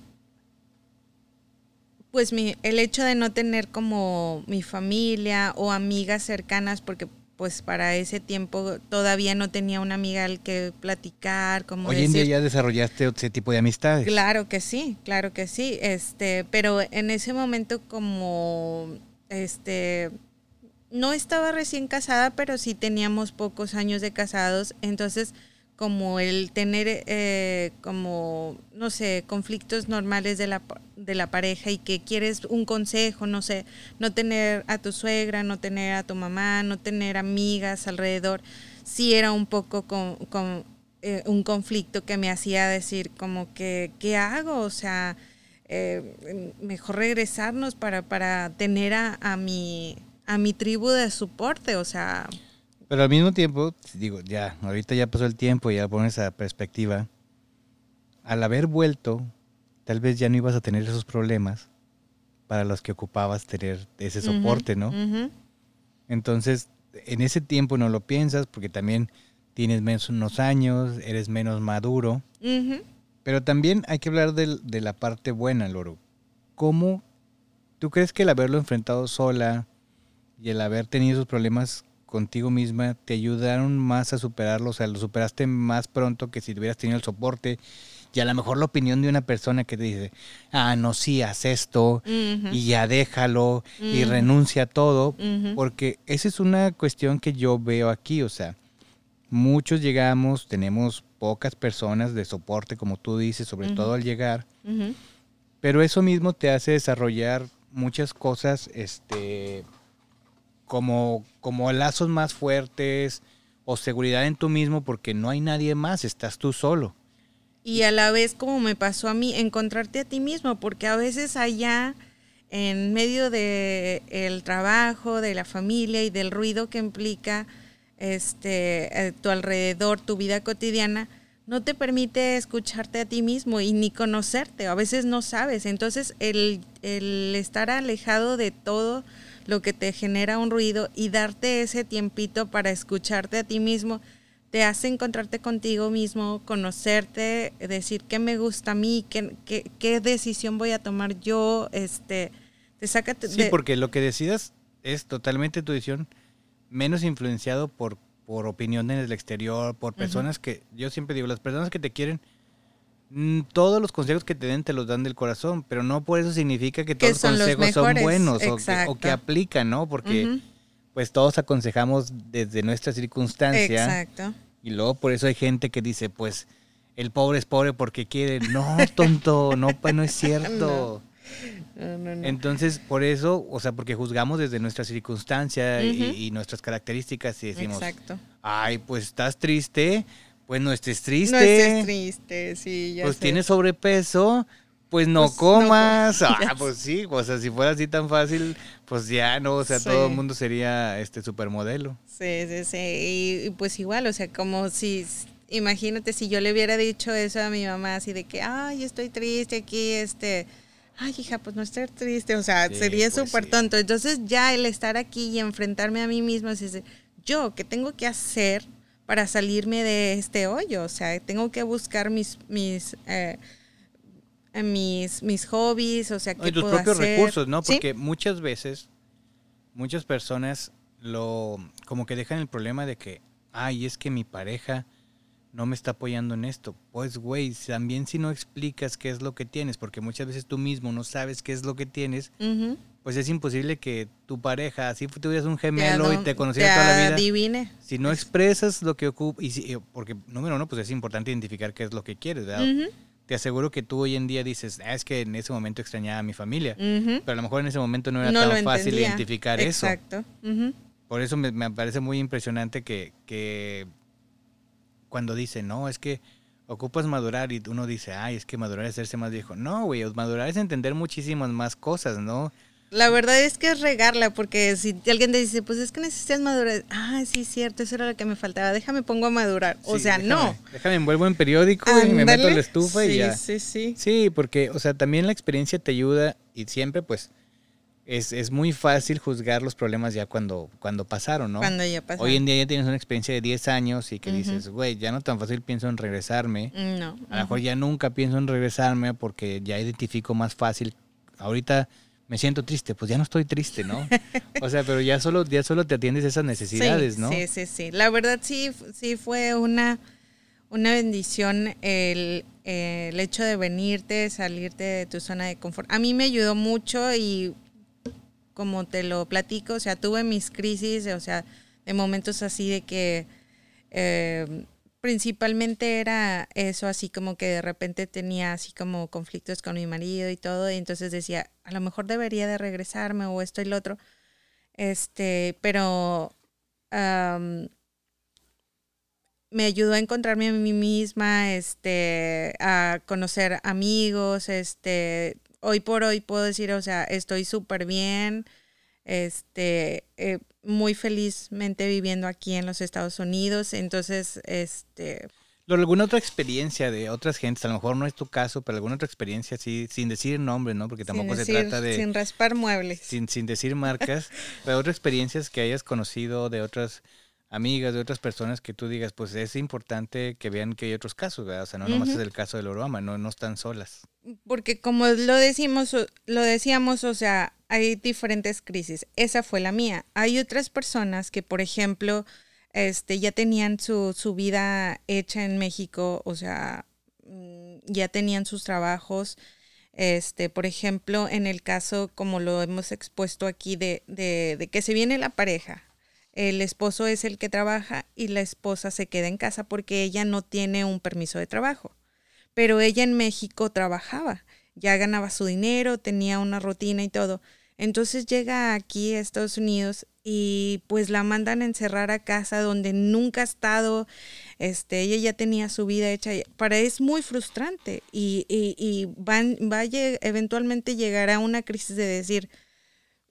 pues mi, el hecho de no tener como mi familia o amigas cercanas, porque pues para ese tiempo todavía no tenía una amiga al que platicar, como Hoy en día ya desarrollaste ese tipo de amistades. Claro que sí, claro que sí. Este, pero en ese momento como este no estaba recién casada, pero sí teníamos pocos años de casados, entonces como el tener eh, como no sé conflictos normales de la de la pareja y que quieres un consejo no sé no tener a tu suegra no tener a tu mamá no tener amigas alrededor sí era un poco con, con, eh, un conflicto que me hacía decir como que qué hago o sea eh, mejor regresarnos para para tener a, a mi a mi tribu de soporte o sea Pero al mismo tiempo, digo, ya, ahorita ya pasó el tiempo y ya pones esa perspectiva. Al haber vuelto, tal vez ya no ibas a tener esos problemas para los que ocupabas tener ese soporte, ¿no? Entonces, en ese tiempo no lo piensas porque también tienes menos unos años, eres menos maduro. Pero también hay que hablar del- de, la parte buena, Loro. ¿Cómo tú crees que el haberlo enfrentado sola y el haber tenido esos problemas contigo misma te ayudaron más a superarlo? O sea, lo superaste más pronto que si hubieras tenido el soporte y a lo mejor la opinión de una persona que te dice, ah, no, sí, haz esto y ya déjalo y renuncia a todo. Porque esa es una cuestión que yo veo aquí, o sea, muchos llegamos, tenemos pocas personas de soporte, como tú dices, sobre todo al llegar, pero eso mismo te hace desarrollar muchas cosas, este, como, como lazos más fuertes o seguridad en tú mismo, porque no hay nadie más, estás tú solo. Y a la vez, como me pasó a mí, encontrarte a ti mismo, porque a veces allá, en medio de el trabajo, de la familia y del ruido que implica este eh, tu alrededor, tu vida cotidiana, no te permite escucharte a ti mismo y ni conocerte. A veces no sabes. Entonces, el, el estar alejado de todo lo que te genera un ruido y darte ese tiempito para escucharte a ti mismo, te hace encontrarte contigo mismo, conocerte, decir qué me gusta a mí, qué, qué, qué decisión voy a tomar yo, este, te saca Sí, de- porque lo que decidas es totalmente tu decisión, menos influenciado por, por opiniones del exterior, por personas que, yo siempre digo, las personas que te quieren, todos los consejos que te den te los dan del corazón, pero no por eso significa que todos los los consejos son buenos o que, o exacto. que aplican, ¿no? Porque pues todos aconsejamos desde nuestra circunstancia Exacto. y luego por eso hay gente que dice, pues el pobre es pobre porque quiere. No, tonto, no, pues no es cierto. No, no, no. Entonces, por eso, o sea, porque juzgamos desde nuestra circunstancia y, y nuestras características y decimos, Exacto. ay, pues estás triste, pues no estés triste. No estés triste, sí, ya pues sé. tienes sobrepeso, pues no Pues comas. co- ah, pues sí, o sea, si fuera así tan fácil, pues ya no, o sea, Sí. todo el mundo sería este supermodelo. Sí, sí, sí. Y, y pues igual, o sea, como si, imagínate si yo le hubiera dicho eso a mi mamá, así de que, ay, estoy triste aquí, este, ay, hija, pues no estar triste, o sea, Sí, sería pues súper sí. tonto. Entonces ya el estar aquí y enfrentarme a mí mismo, es decir, yo, ¿qué tengo que hacer para salirme de este hoyo? O sea, tengo que buscar mis, mis, eh, mis, mis hobbies, o sea, qué y tus puedo propios hacer? recursos, ¿no? ¿Sí? Porque muchas veces, muchas personas lo, como que dejan el problema de que, ay, es que mi pareja no me está apoyando en esto. Pues, güey, también si no explicas qué es lo que tienes, porque muchas veces tú mismo no sabes qué es lo que tienes, Ujú. Pues es imposible que tu pareja, así tuvieras un gemelo y te conociera toda la vida. adivine. Si no expresas lo que ocupa, y si- eh, porque número uno, pues es importante identificar qué es lo que quieres, ¿verdad? Te aseguro que tú hoy en día dices, ah, es que en ese momento extrañaba a mi familia. Pero a lo mejor en ese momento no era No tan fácil entendía. identificar eso. Exacto. Por eso me, me parece muy impresionante que, que cuando dice, no, es que ocupas madurar y uno dice, ay, es que madurar es hacerse más viejo. No, güey, madurar es entender muchísimas más cosas, ¿no? La verdad es que es regarla, porque si alguien te dice, pues es que necesitas madurar, ah, sí, cierto, eso era lo que me faltaba, déjame pongo a madurar. o Sí, sea, déjame- no. Déjame envuelvo en periódico y me meto a la estufa sí, y ya. Sí, sí, Sí, porque, o sea, también la experiencia te ayuda y siempre, pues, es, es muy fácil juzgar los problemas ya cuando, cuando pasaron, ¿no? Cuando ya pasó. Hoy en día ya tienes una experiencia de 10 años y que dices, güey, ya no tan fácil pienso en regresarme. No. A lo mejor ya nunca pienso en regresarme porque ya identifico más fácil. Ahorita me siento triste, pues ya no estoy triste, ¿no? O sea, pero ya solo, ya solo te atiendes esas necesidades, sí, ¿no? Sí, sí, sí. La verdad sí, sí fue una, una bendición el, el hecho de venirte, salirte de tu zona de confort. A mí me ayudó mucho y como te lo platico, o sea, tuve mis crisis, o sea, de momentos así de que eh, principalmente era eso, así como que de repente tenía así como conflictos con mi marido y todo, y entonces decía, a lo mejor debería de regresarme o esto y lo otro. Este, pero am, me ayudó a encontrarme a mí misma, este, a conocer amigos, este, hoy por hoy puedo decir, o sea, estoy súper bien, este, eh, muy felizmente viviendo aquí en los Estados Unidos, entonces, este, alguna otra experiencia de otras gentes, a lo mejor no es tu caso, pero alguna otra experiencia así, sin decir nombre, ¿no? Porque tampoco se trata de... sin raspar muebles. sin, sin decir marcas, pero otras experiencias que hayas conocido de otras amigas, de otras personas que tú digas, pues es importante que vean que hay otros casos, ¿verdad? O sea, no nomás Ujú. es el caso de Lorama, no, no están solas. Porque como lo decimos, lo decíamos, o sea, hay diferentes crisis. Esa fue la mía. Hay otras personas que, por ejemplo, este, ya tenían su, su vida hecha en México, o sea, mm, ya tenían sus trabajos. Este, por ejemplo, en el caso, como lo hemos expuesto aquí, de, de, de que se viene la pareja. El esposo es el que trabaja y la esposa se queda en casa porque ella no tiene un permiso de trabajo pero ella en México trabajaba, ya ganaba su dinero, tenía una rutina y todo. Entonces llega aquí a Estados Unidos y pues la mandan a encerrar a casa donde nunca ha estado, este, ella ya tenía su vida hecha, para es muy frustrante y, y, y van, va a eventualmente llegará una crisis de decir,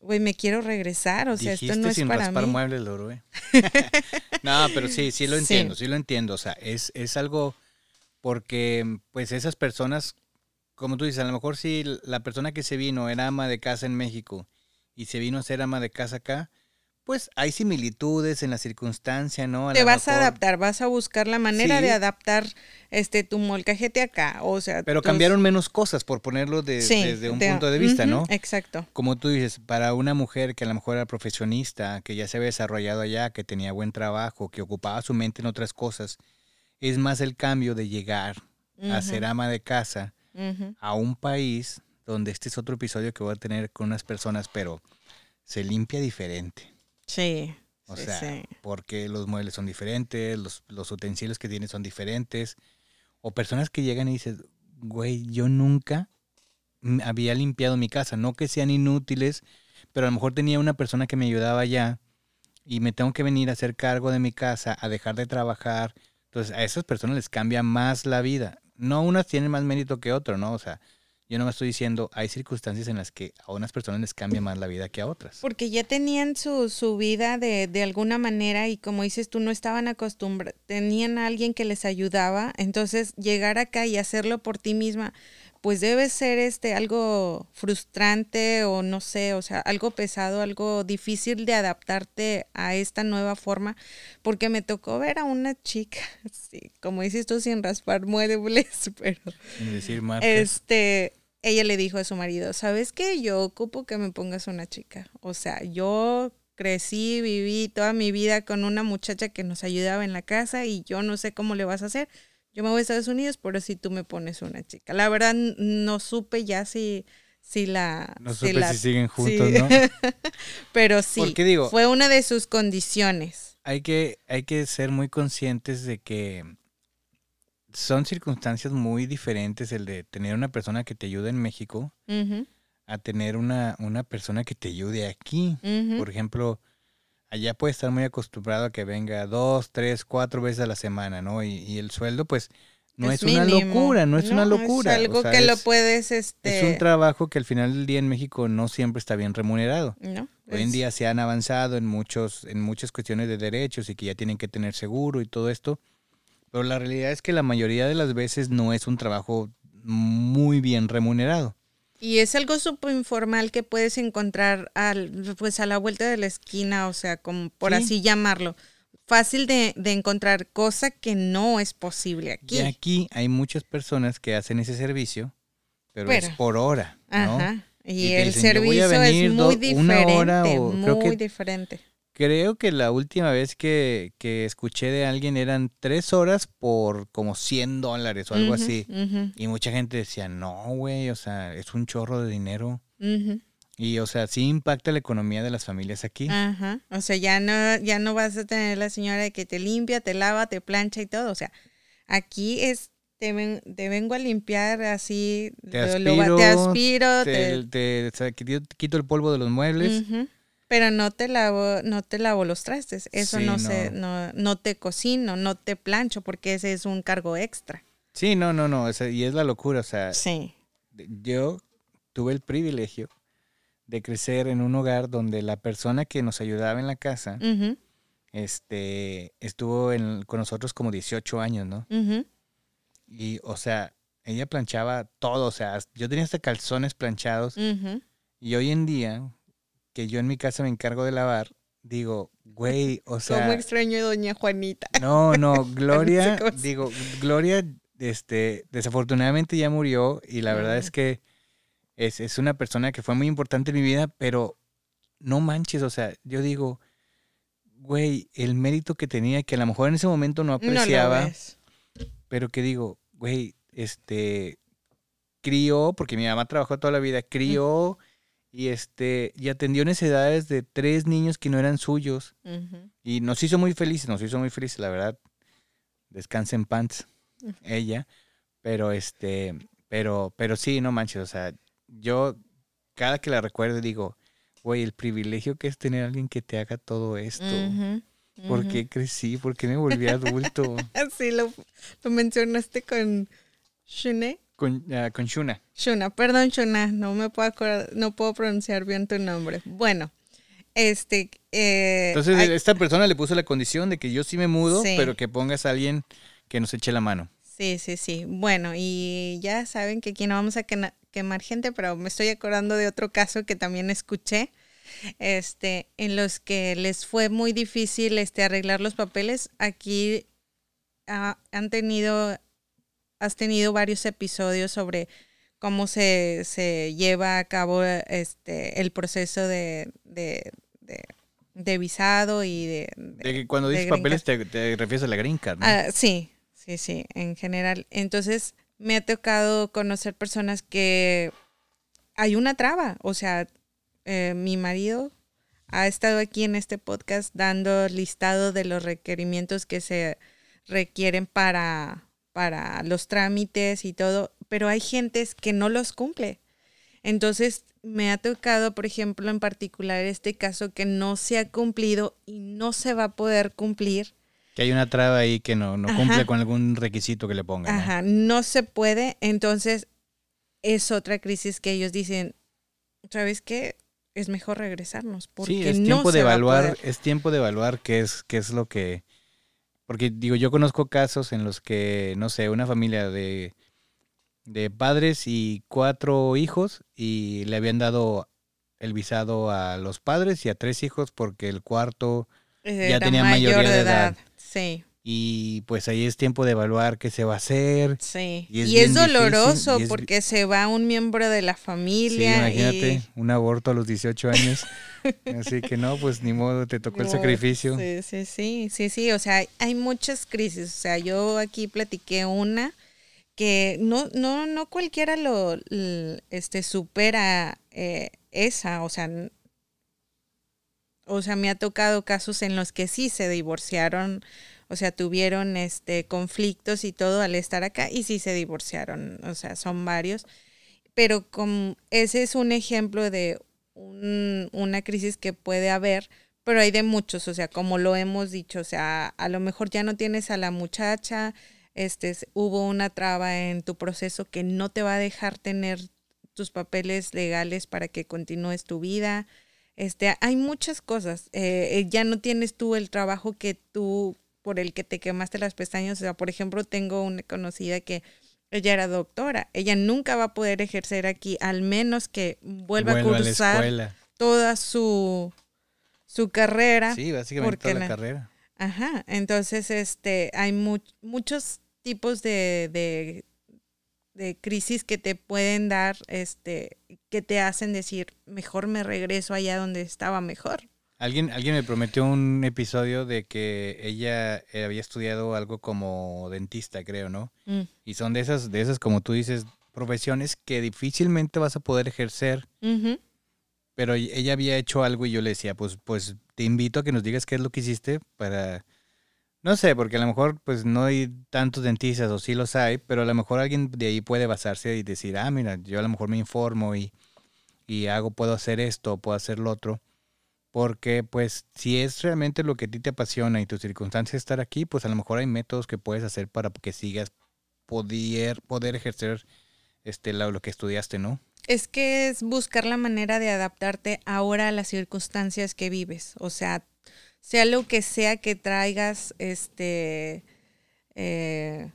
güey, me quiero regresar, o sea, Dijiste esto no es sin para raspar mí. muebles, Loro, ¿eh? no, pero sí, sí lo Sí. entiendo, sí lo entiendo. O sea, es, es algo porque, pues, esas personas, como tú dices, a lo mejor si la persona que se vino era ama de casa en México y se vino a ser ama de casa acá, pues hay similitudes en la circunstancia, ¿no? A Te vas a adaptar, vas a buscar la manera Sí. de adaptar este tu molcajete acá, o sea, Pero tus- cambiaron menos cosas, por ponerlo de- Sí, desde un punto de vista, ¿no? Exacto. Como tú dices, para una mujer que a lo mejor era profesionista, que ya se había desarrollado allá, que tenía buen trabajo, que ocupaba su mente en otras cosas, es más el cambio de llegar a ser ama de casa a un país donde este es otro episodio que voy a tener con unas personas, pero se limpia diferente. Sí. O sí, sea, sí. porque los muebles son diferentes, los, los utensilios que tienes son diferentes. O personas que llegan y dices, güey, yo nunca había limpiado mi casa. No que sean inútiles, pero a lo mejor tenía una persona que me ayudaba ya y me tengo que venir a hacer cargo de mi casa, a dejar de trabajar. Entonces a esas personas les cambia más la vida. No unas tienen más mérito que otras, ¿no? O sea, yo no me estoy diciendo, hay circunstancias en las que a unas personas les cambia más la vida que a otras. Porque ya tenían su, su vida de, de alguna manera y como dices tú, no estaban acostumbrados, tenían a alguien que les ayudaba, entonces llegar acá y hacerlo por ti misma, pues debe ser este algo frustrante o no sé, o sea, algo pesado, algo difícil de adaptarte a esta nueva forma, porque me tocó ver a una chica, sí, como dices tú, sin raspar muebles, pero... Sin decir marcas. Este, ella le dijo a su marido, ¿sabes qué? Yo ocupo que me pongas una chica. O sea, yo crecí, viví toda mi vida con una muchacha que nos ayudaba en la casa y yo no sé cómo le vas a hacer. Yo me voy a Estados Unidos, pero si tú me pones una chica. La verdad no supe ya si, si la... No si supe la- si siguen juntos, sí. ¿no? pero sí, Porque digo- fue una de sus condiciones. Hay que, hay que ser muy conscientes de que son circunstancias muy diferentes el de tener una persona que te ayude en México a tener una, una persona que te ayude aquí. Por ejemplo, allá puede estar muy acostumbrado a que venga dos, tres, cuatro veces a la semana, ¿no? Y, y el sueldo, pues, no es, una locura, no es una locura. Es o algo sea, que lo es- puedes, este... Es un trabajo que al final del día en México no siempre está bien remunerado. ¿no? Hoy en día se han avanzado en muchos, en muchas cuestiones de derechos y que ya tienen que tener seguro y todo esto. Pero la realidad es que la mayoría de las veces no es un trabajo muy bien remunerado. Y es algo súper informal que puedes encontrar al, pues a la vuelta de la esquina, o sea, como por Sí. así llamarlo. Fácil de, de encontrar, cosa que no es posible aquí. Y aquí hay muchas personas que hacen ese servicio, pero, es por hora, ¿no? Ajá. Y el dicen, "Yo voy a servicio es muy diferente, hora o creo muy que- diferente. Creo que la última vez que, que escuché de alguien eran tres horas por como 100 dólares o algo así. Y mucha gente decía, no, güey, o sea, es un chorro de dinero. Y, o sea, sí impacta la economía de las familias aquí. Ajá. O sea, ya no, ya no vas a tener la señora que te limpia, te lava, te plancha y todo. O sea, aquí es, te, ven- te vengo a limpiar así, Te lo aspiro, te, Te, quito, el polvo de los muebles. Ujú. Pero no te lavo, no te lavo los trastes. Eso Sí, no, no. se, no, no te cocino, no te plancho, porque ese es un cargo extra. Sí, no, no, no. y es la locura. O sea, Sí. yo tuve el privilegio de crecer en un hogar donde la persona que nos ayudaba en la casa, este, estuvo en- con nosotros como 18 años, ¿no? Y, o sea, ella planchaba todo. O sea, yo tenía hasta calzones planchados. Y hoy en día, que yo en mi casa me encargo de lavar, digo, güey, o Como sea, extraño a doña Juanita. no, no, Gloria, cómo digo, Gloria, este, desafortunadamente ya murió y la verdad es que es, es una persona que fue muy importante en mi vida, pero no manches, o sea, yo digo, güey, el mérito que tenía, que a lo mejor en ese momento no apreciaba, pero que digo, güey, este, crió, porque mi mamá trabajó toda la vida, crió y este, y atendió necesidades de tres niños que no eran suyos y nos hizo muy felices, nos hizo muy felices, la verdad. Descansa en pants, ella, pero este, pero, pero sí, no manches, o sea, yo cada que la recuerdo digo, güey, el privilegio que es tener a alguien que te haga todo esto. Ujú, ¿Por qué crecí? ¿Por qué me volví adulto? Sí, lo, lo mencionaste con Shune. Con, ah, con Shuna. Shuna, perdón Shuna, no me puedo acordar- no puedo pronunciar bien tu nombre. Bueno, este, eh, Entonces, hay- esta persona le puso la condición de que yo sí me mudo, Sí. pero que pongas a alguien que nos eche la mano. Sí, sí, sí. Bueno, y ya saben que aquí no vamos a quemar gente, pero me estoy acordando de otro caso que también escuché, este, en los que les fue muy difícil este, arreglar los papeles. Aquí ah, han tenido, has tenido varios episodios sobre cómo se, se lleva a cabo este, el proceso de, de, de- de visado y de... de- cuando dices papeles te, te refieres a la green card, ¿no? Ah, sí, sí, sí, en general. Entonces, me ha tocado conocer personas que hay una traba. O sea, eh, mi marido ha estado aquí en este podcast dando listado de los requerimientos que se requieren para, para los trámites y todo, pero hay gentes que no los cumple. Entonces, me ha tocado, por ejemplo, en particular este caso que no se ha cumplido y no se va a poder cumplir. Que hay una traba ahí que no, no cumple con algún requisito que le pongan. Ajá, no se puede. Entonces, es otra crisis que ellos dicen, ¿sabes qué? Es mejor regresarnos. Porque sí, es tiempo de evaluar, es tiempo de evaluar qué es, qué es lo que. Porque digo, yo conozco casos en los que, no sé, una familia de de padres y cuatro hijos y le habían dado el visado a los padres y a tres hijos porque el cuarto ya tenía mayoría de edad. Sí. Y pues ahí es tiempo de evaluar qué se va a hacer. Sí. Y es, doloroso porque se va un miembro de la familia. Sí, imagínate, un aborto a los 18 años. Así que no, pues ni modo, te tocó el sacrificio. Sí, sí, sí, sí, sí. O sea, hay muchas crisis. O sea, yo aquí platiqué una que no, no, no cualquiera lo este, supera eh, esa, o sea, o sea, me ha tocado casos en los que sí se divorciaron, o sea, tuvieron este conflictos y todo al estar acá y sí se divorciaron, o sea, son varios, pero ese es un ejemplo de una crisis que puede haber, pero hay de muchos, o sea, como lo hemos dicho, o sea, a lo mejor ya no tienes a la muchacha, este, hubo una traba en tu proceso que no te va a dejar tener tus papeles legales para que continúes tu vida. Este, hay muchas cosas. Eh, eh, ya no tienes tú el trabajo que tú, por el que te quemaste las pestañas. O sea, por ejemplo, tengo una conocida que ella era doctora. Ella nunca va a poder ejercer aquí, al menos que vuelva, a cursar toda su, su carrera. Sí, básicamente toda la carrera. Ajá, entonces este, hay muchos tipos de, de, crisis que te pueden dar, este, que te hacen decir, mejor me regreso allá donde estaba mejor. Alguien, alguien me prometió un episodio de que ella había estudiado algo como dentista, creo, ¿no? Mm. Y son de esas, de esas, como tú dices, profesiones que difícilmente vas a poder ejercer. Pero ella había hecho algo y yo le decía, pues, pues te invito a que nos digas qué es lo que hiciste para... No sé, porque a lo mejor pues no hay tantos dentistas o sí los hay, pero a lo mejor alguien de ahí puede basarse y decir, ah, mira, yo a lo mejor me informo y, y hago, puedo hacer esto, puedo hacer lo otro. Porque pues si es realmente lo que a ti te apasiona y tu circunstancia estar aquí, pues a lo mejor hay métodos que puedes hacer para que sigas poder, poder ejercer este, lo, lo que estudiaste, ¿no? Es que es buscar la manera de adaptarte ahora a las circunstancias que vives. O sea, sea lo que sea que traigas este eh,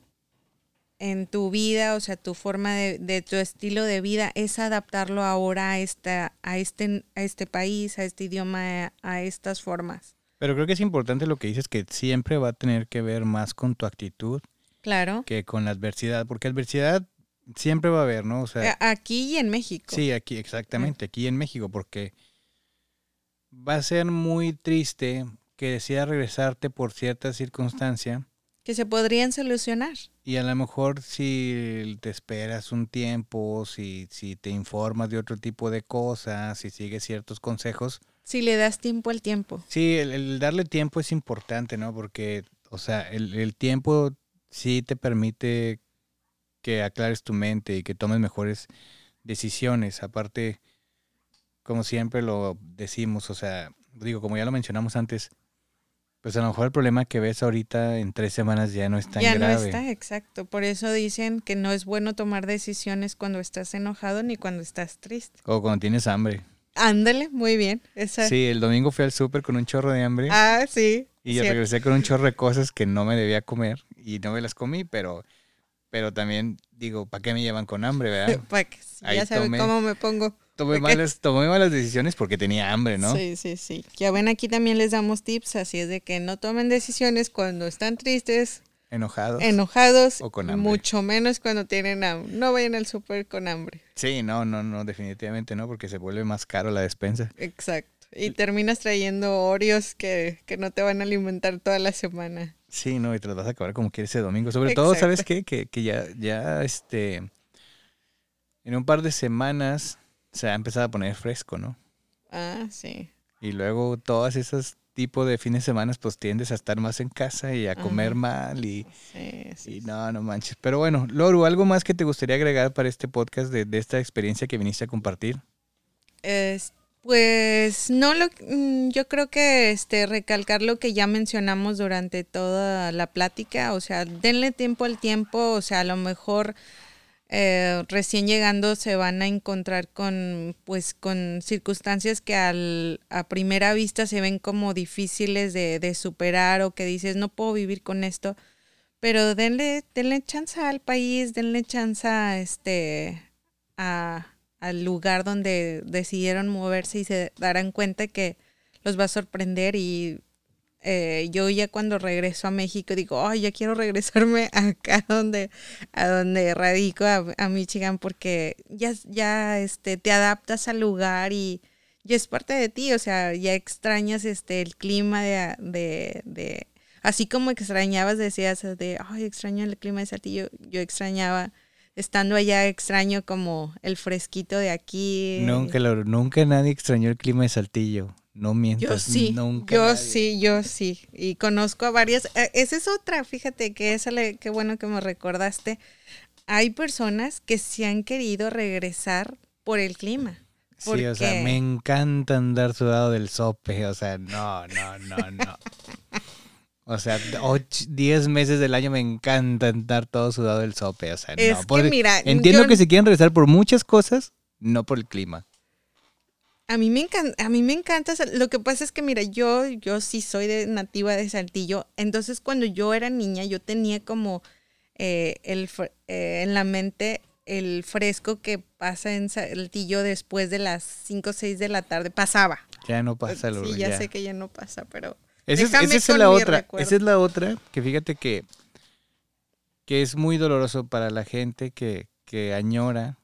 en tu vida, o sea, tu forma de, tu estilo de vida, es adaptarlo ahora a esta, a este, a este país, a este idioma, a, estas formas. Pero creo que es importante lo que dices, que siempre va a tener que ver más con tu actitud. Claro. Que con la adversidad, porque adversidad Siempre va a haber, ¿no? O sea, aquí y en México. Sí, aquí, exactamente, aquí en México, porque va a ser muy triste que decidas regresarte por cierta circunstancia. Que se podrían solucionar. Y a lo mejor si te esperas un tiempo, si, si te informas de otro tipo de cosas, si sigues ciertos consejos. Si le das tiempo al tiempo. Sí, el, darle tiempo es importante, ¿no? Porque, o sea, el, el tiempo sí te permite que aclares tu mente y que tomes mejores decisiones. Aparte, como siempre lo decimos, o sea, digo, como ya lo mencionamos antes, pues a lo mejor el problema que ves ahorita en tres semanas ya no está ya grave. Ya no está, exacto. Por eso dicen que no es bueno tomar decisiones cuando estás enojado ni cuando estás triste. O cuando tienes hambre. Ándale, muy bien. Sí, el domingo fui al súper con un chorro de hambre. Ah, sí. Y regresé con un chorro de cosas que no me debía comer y no me las comí, pero pero también digo, ¿para qué me llevan con hambre, verdad? ya saben cómo me pongo. Tomé malas, tomé malas decisiones porque tenía hambre, ¿no? Sí, sí, sí. Ya ven, aquí también les damos tips, así es de que no tomen decisiones cuando están tristes. Enojados. Enojados. O con hambre. Mucho menos cuando tienen hambre. No vayan al súper con hambre. Sí, no, no, no, definitivamente no, porque se vuelve más caro la despensa. Exacto. Y terminas trayendo Oreos que, que no te van a alimentar toda la semana. Sí, no, y te las vas a acabar como quieres ese domingo. Sobre todo, ¿sabes qué? Que, que, ya, ya, este, en un par de semanas se ha empezado a poner fresco, ¿no? Ah, sí. Y luego todas esas tipo de fines de semana, pues tiendes a estar más en casa y a comer Ajá. mal y, Sí, sí, y no, no manches. Pero bueno, Loru, ¿algo más que te gustaría agregar para este podcast de, de esta experiencia que viniste a compartir? Es- pues no lo mm, yo creo que este recalcar lo que ya mencionamos durante toda la plática, o sea, denle tiempo al tiempo, o sea, a lo mejor eh, recién llegando se van a encontrar con pues con circunstancias que al, a primera vista se ven como difíciles de, de superar o que dices no puedo vivir con esto pero denle denle chance al país denle chance a, este a- al lugar donde decidieron moverse y se darán cuenta que los va a sorprender y eh, yo ya cuando regreso a México digo, ay, ya quiero regresarme acá donde, a donde radico, a, a Michigan, porque ya, ya este, te adaptas al lugar y es parte de ti, o sea, ya extrañas este, el clima de, de, de- así como extrañabas, decías de, ay, extraño el clima de Saltillo, yo extrañaba, estando allá, extraño como el fresquito de aquí. Nunca, Loru, nunca nadie extrañó el clima de Saltillo. No mientas. Yo sí, Nunca yo nadie. sí, yo sí. Y conozco a varias. eh, Esa es otra, fíjate que esa le, qué bueno que me recordaste. Hay personas que se han querido regresar por el clima. Sí, o sea, me encanta andar sudado del sope. O sea, no, no, no, no. O sea, 10 meses del año me encanta andar todo sudado del sope. O sea, Es no. que por- mira, entiendo yo- que se quieren regresar por muchas cosas, no por el clima. A mí me encanta, a mí me encanta, lo que pasa es que mira, yo yo sí soy de nativa de Saltillo, entonces cuando yo era niña yo tenía como eh, el eh, en la mente el fresco que pasa en Saltillo después de las 5 o 6 de la tarde, pasaba. Ya no pasa lo sí, ya, sé que ya no pasa, pero Esa es, esa es la otra. recuerdo. Esa es la otra que fíjate que, que es muy doloroso para la gente que, que añora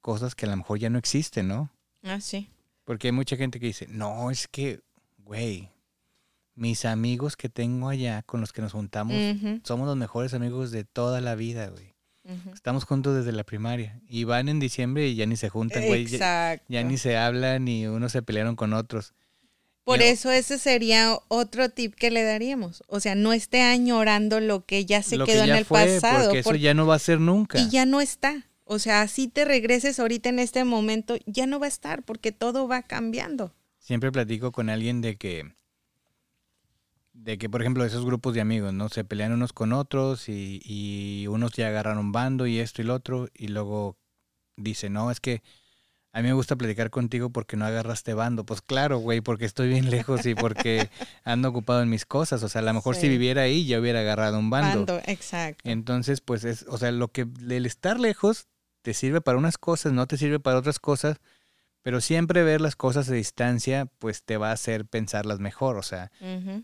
cosas que a lo mejor ya no existen, ¿no? Ah, sí. Porque hay mucha gente que dice, no, es que, güey, mis amigos que tengo allá con los que nos juntamos, somos los mejores amigos de toda la vida, güey. Estamos juntos desde la primaria. Y van en diciembre y ya ni se juntan, güey. Ya, Exacto. ya ni se hablan ni unos se pelearon con otros. Por eso ese sería otro tip que le daríamos. O sea, no esté añorando lo que ya se Lo que quedó en el fue, pasado. Porque eso ya no va a ser nunca. y ya no está. O sea, si te regreses ahorita en este momento, ya no va a estar porque todo va cambiando. Siempre platico con alguien de que, de que, por ejemplo, esos grupos de amigos, ¿no? Se pelean unos con otros y, y unos ya agarraron bando y esto y lo otro, y luego dice, no, es que a mí me gusta platicar contigo porque no agarraste bando. Pues claro, güey, porque estoy bien lejos y porque ando ocupado en mis cosas. O sea, a lo mejor si viviera ahí ya hubiera agarrado un bando. Bando, exacto. Entonces, pues es, o sea, lo que el estar lejos te sirve para unas cosas, no te sirve para otras cosas, pero siempre ver las cosas a distancia, pues te va a hacer pensarlas mejor. O sea,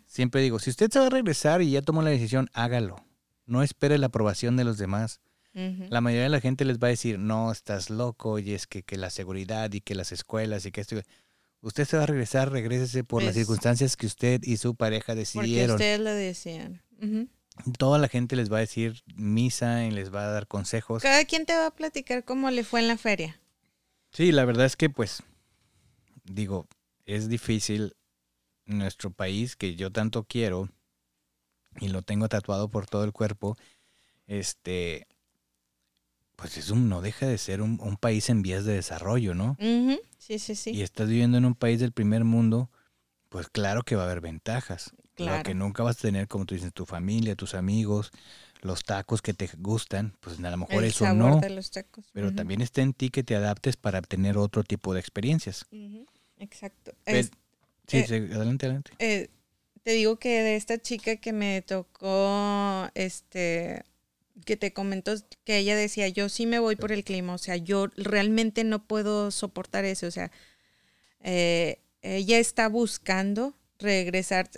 siempre digo, si usted se va a regresar y ya tomó la decisión, hágalo. No espere la aprobación de los demás. La mayoría de la gente les va a decir, no, estás loco, y es que, que la seguridad y que las escuelas y que esto. Usted se va a regresar, regrésese por las Pues- circunstancias que usted y su pareja Porque decidieron. ustedes lo decían. Toda la gente les va a decir misa y les va a dar consejos. Cada quien te va a platicar cómo le fue en la feria. Sí, la verdad es que pues, digo, es difícil nuestro país que yo tanto quiero y lo tengo tatuado por todo el cuerpo, este, pues es un, no deja de ser un, un país en vías de desarrollo, ¿no? Sí, sí, sí. Y estás viviendo en un país del primer mundo, pues claro que va a haber ventajas. Lo Claro. que nunca vas a tener, como tú dices, tu familia, tus amigos, los tacos que te gustan, pues a lo mejor el eso sabor no. de los tacos. Pero también está en ti que te adaptes para tener otro tipo de experiencias. Exacto. Es- sí, eh, sí, adelante, adelante. eh, te digo que de esta chica que me tocó, este, que te comentó que ella decía, yo sí me voy por el clima, o sea, yo realmente no puedo soportar eso, o sea, eh, ella está buscando regresar,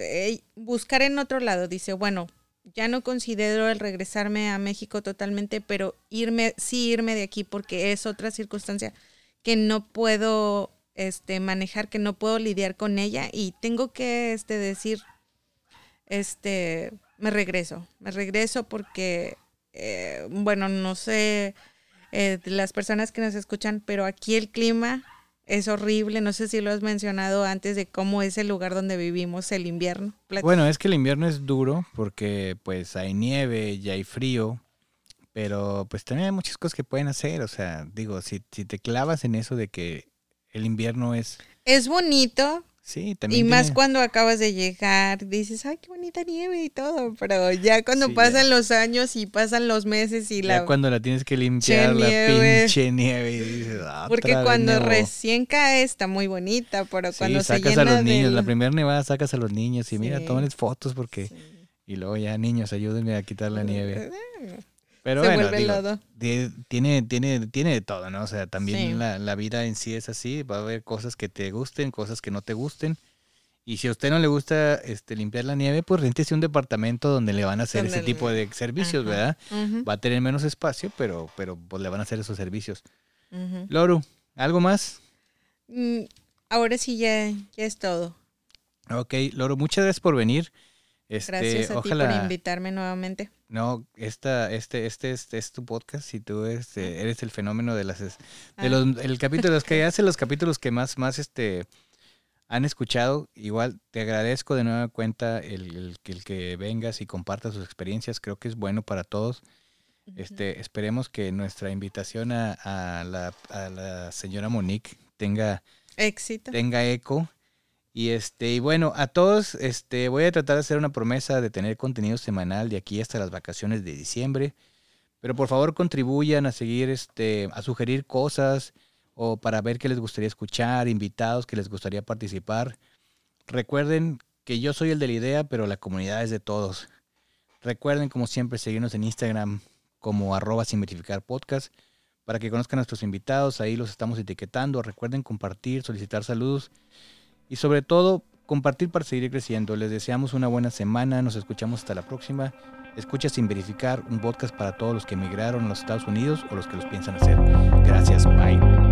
buscar en otro lado, dice, bueno, ya no considero el regresarme a México totalmente, pero irme, sí irme de aquí porque es otra circunstancia que no puedo este manejar, que no puedo lidiar con ella y tengo que este decir este me regreso, me regreso porque eh, bueno, no sé eh, las personas que nos escuchan, pero aquí el clima es horrible. No sé si lo has mencionado antes de cómo es el lugar donde vivimos el invierno. Bueno, es que el invierno es duro porque pues hay nieve y hay frío, pero pues también hay muchas cosas que pueden hacer. O sea, digo, si, si te clavas en eso de que el invierno es... Es bonito, Sí, también. Y más cuando acabas de llegar, dices, ay, qué bonita nieve y todo, pero ya cuando pasan los años y pasan los meses y la... Ya cuando la tienes que limpiar, la pinche nieve y dices, ah, Porque cuando recién cae está muy bonita, pero cuando se sacas a los niños, la primera nevada sacas a los niños y mira, tomen fotos porque... Y luego ya, niños, ayúdenme a quitar la nieve. Pero se bueno, Tiene, tiene, tiene de todo, ¿no? O sea, también la, la, vida en sí es así. Va a haber cosas que te gusten, cosas que no te gusten. Y si a usted no le gusta este, limpiar la nieve, pues rentese un departamento donde le van a hacer ese tipo de servicios, ¿verdad? Va a tener menos espacio, pero, pero pues le van a hacer esos servicios. Loru, ¿algo más? Mm, ahora sí ya, ya es todo. Ok, Loru, muchas gracias por venir. Este, Gracias a ti por invitarme nuevamente. No, esta, este, este, este es tu podcast y tú eres, eh, eres el fenómeno de las de ah. los el capítulo los que hace los capítulos que más, más este han escuchado. Igual te agradezco de nueva cuenta el, el, que vengas y compartas sus experiencias. Creo que es bueno para todos. Este, esperemos que nuestra invitación a, a, la, a la señora Monique tenga éxito, tenga eco y este, y bueno, a todos, este, voy a tratar de hacer una promesa de tener contenido semanal de aquí hasta las vacaciones de diciembre. Pero por favor contribuyan a seguir, este, a sugerir cosas o para ver qué les gustaría escuchar, invitados que les gustaría participar. Recuerden que yo soy el de la idea, pero la comunidad es de todos. Recuerden, como siempre, seguirnos en Instagram como arroba sin verificar para que conozcan a nuestros invitados. Ahí los estamos etiquetando. Recuerden compartir, solicitar saludos y sobre todo compartir para seguir creciendo. Les deseamos una buena semana, nos escuchamos hasta la próxima. Escucha sin verificar un podcast para todos los que emigraron a los Estados Unidos o los que los piensan hacer. Gracias, bye.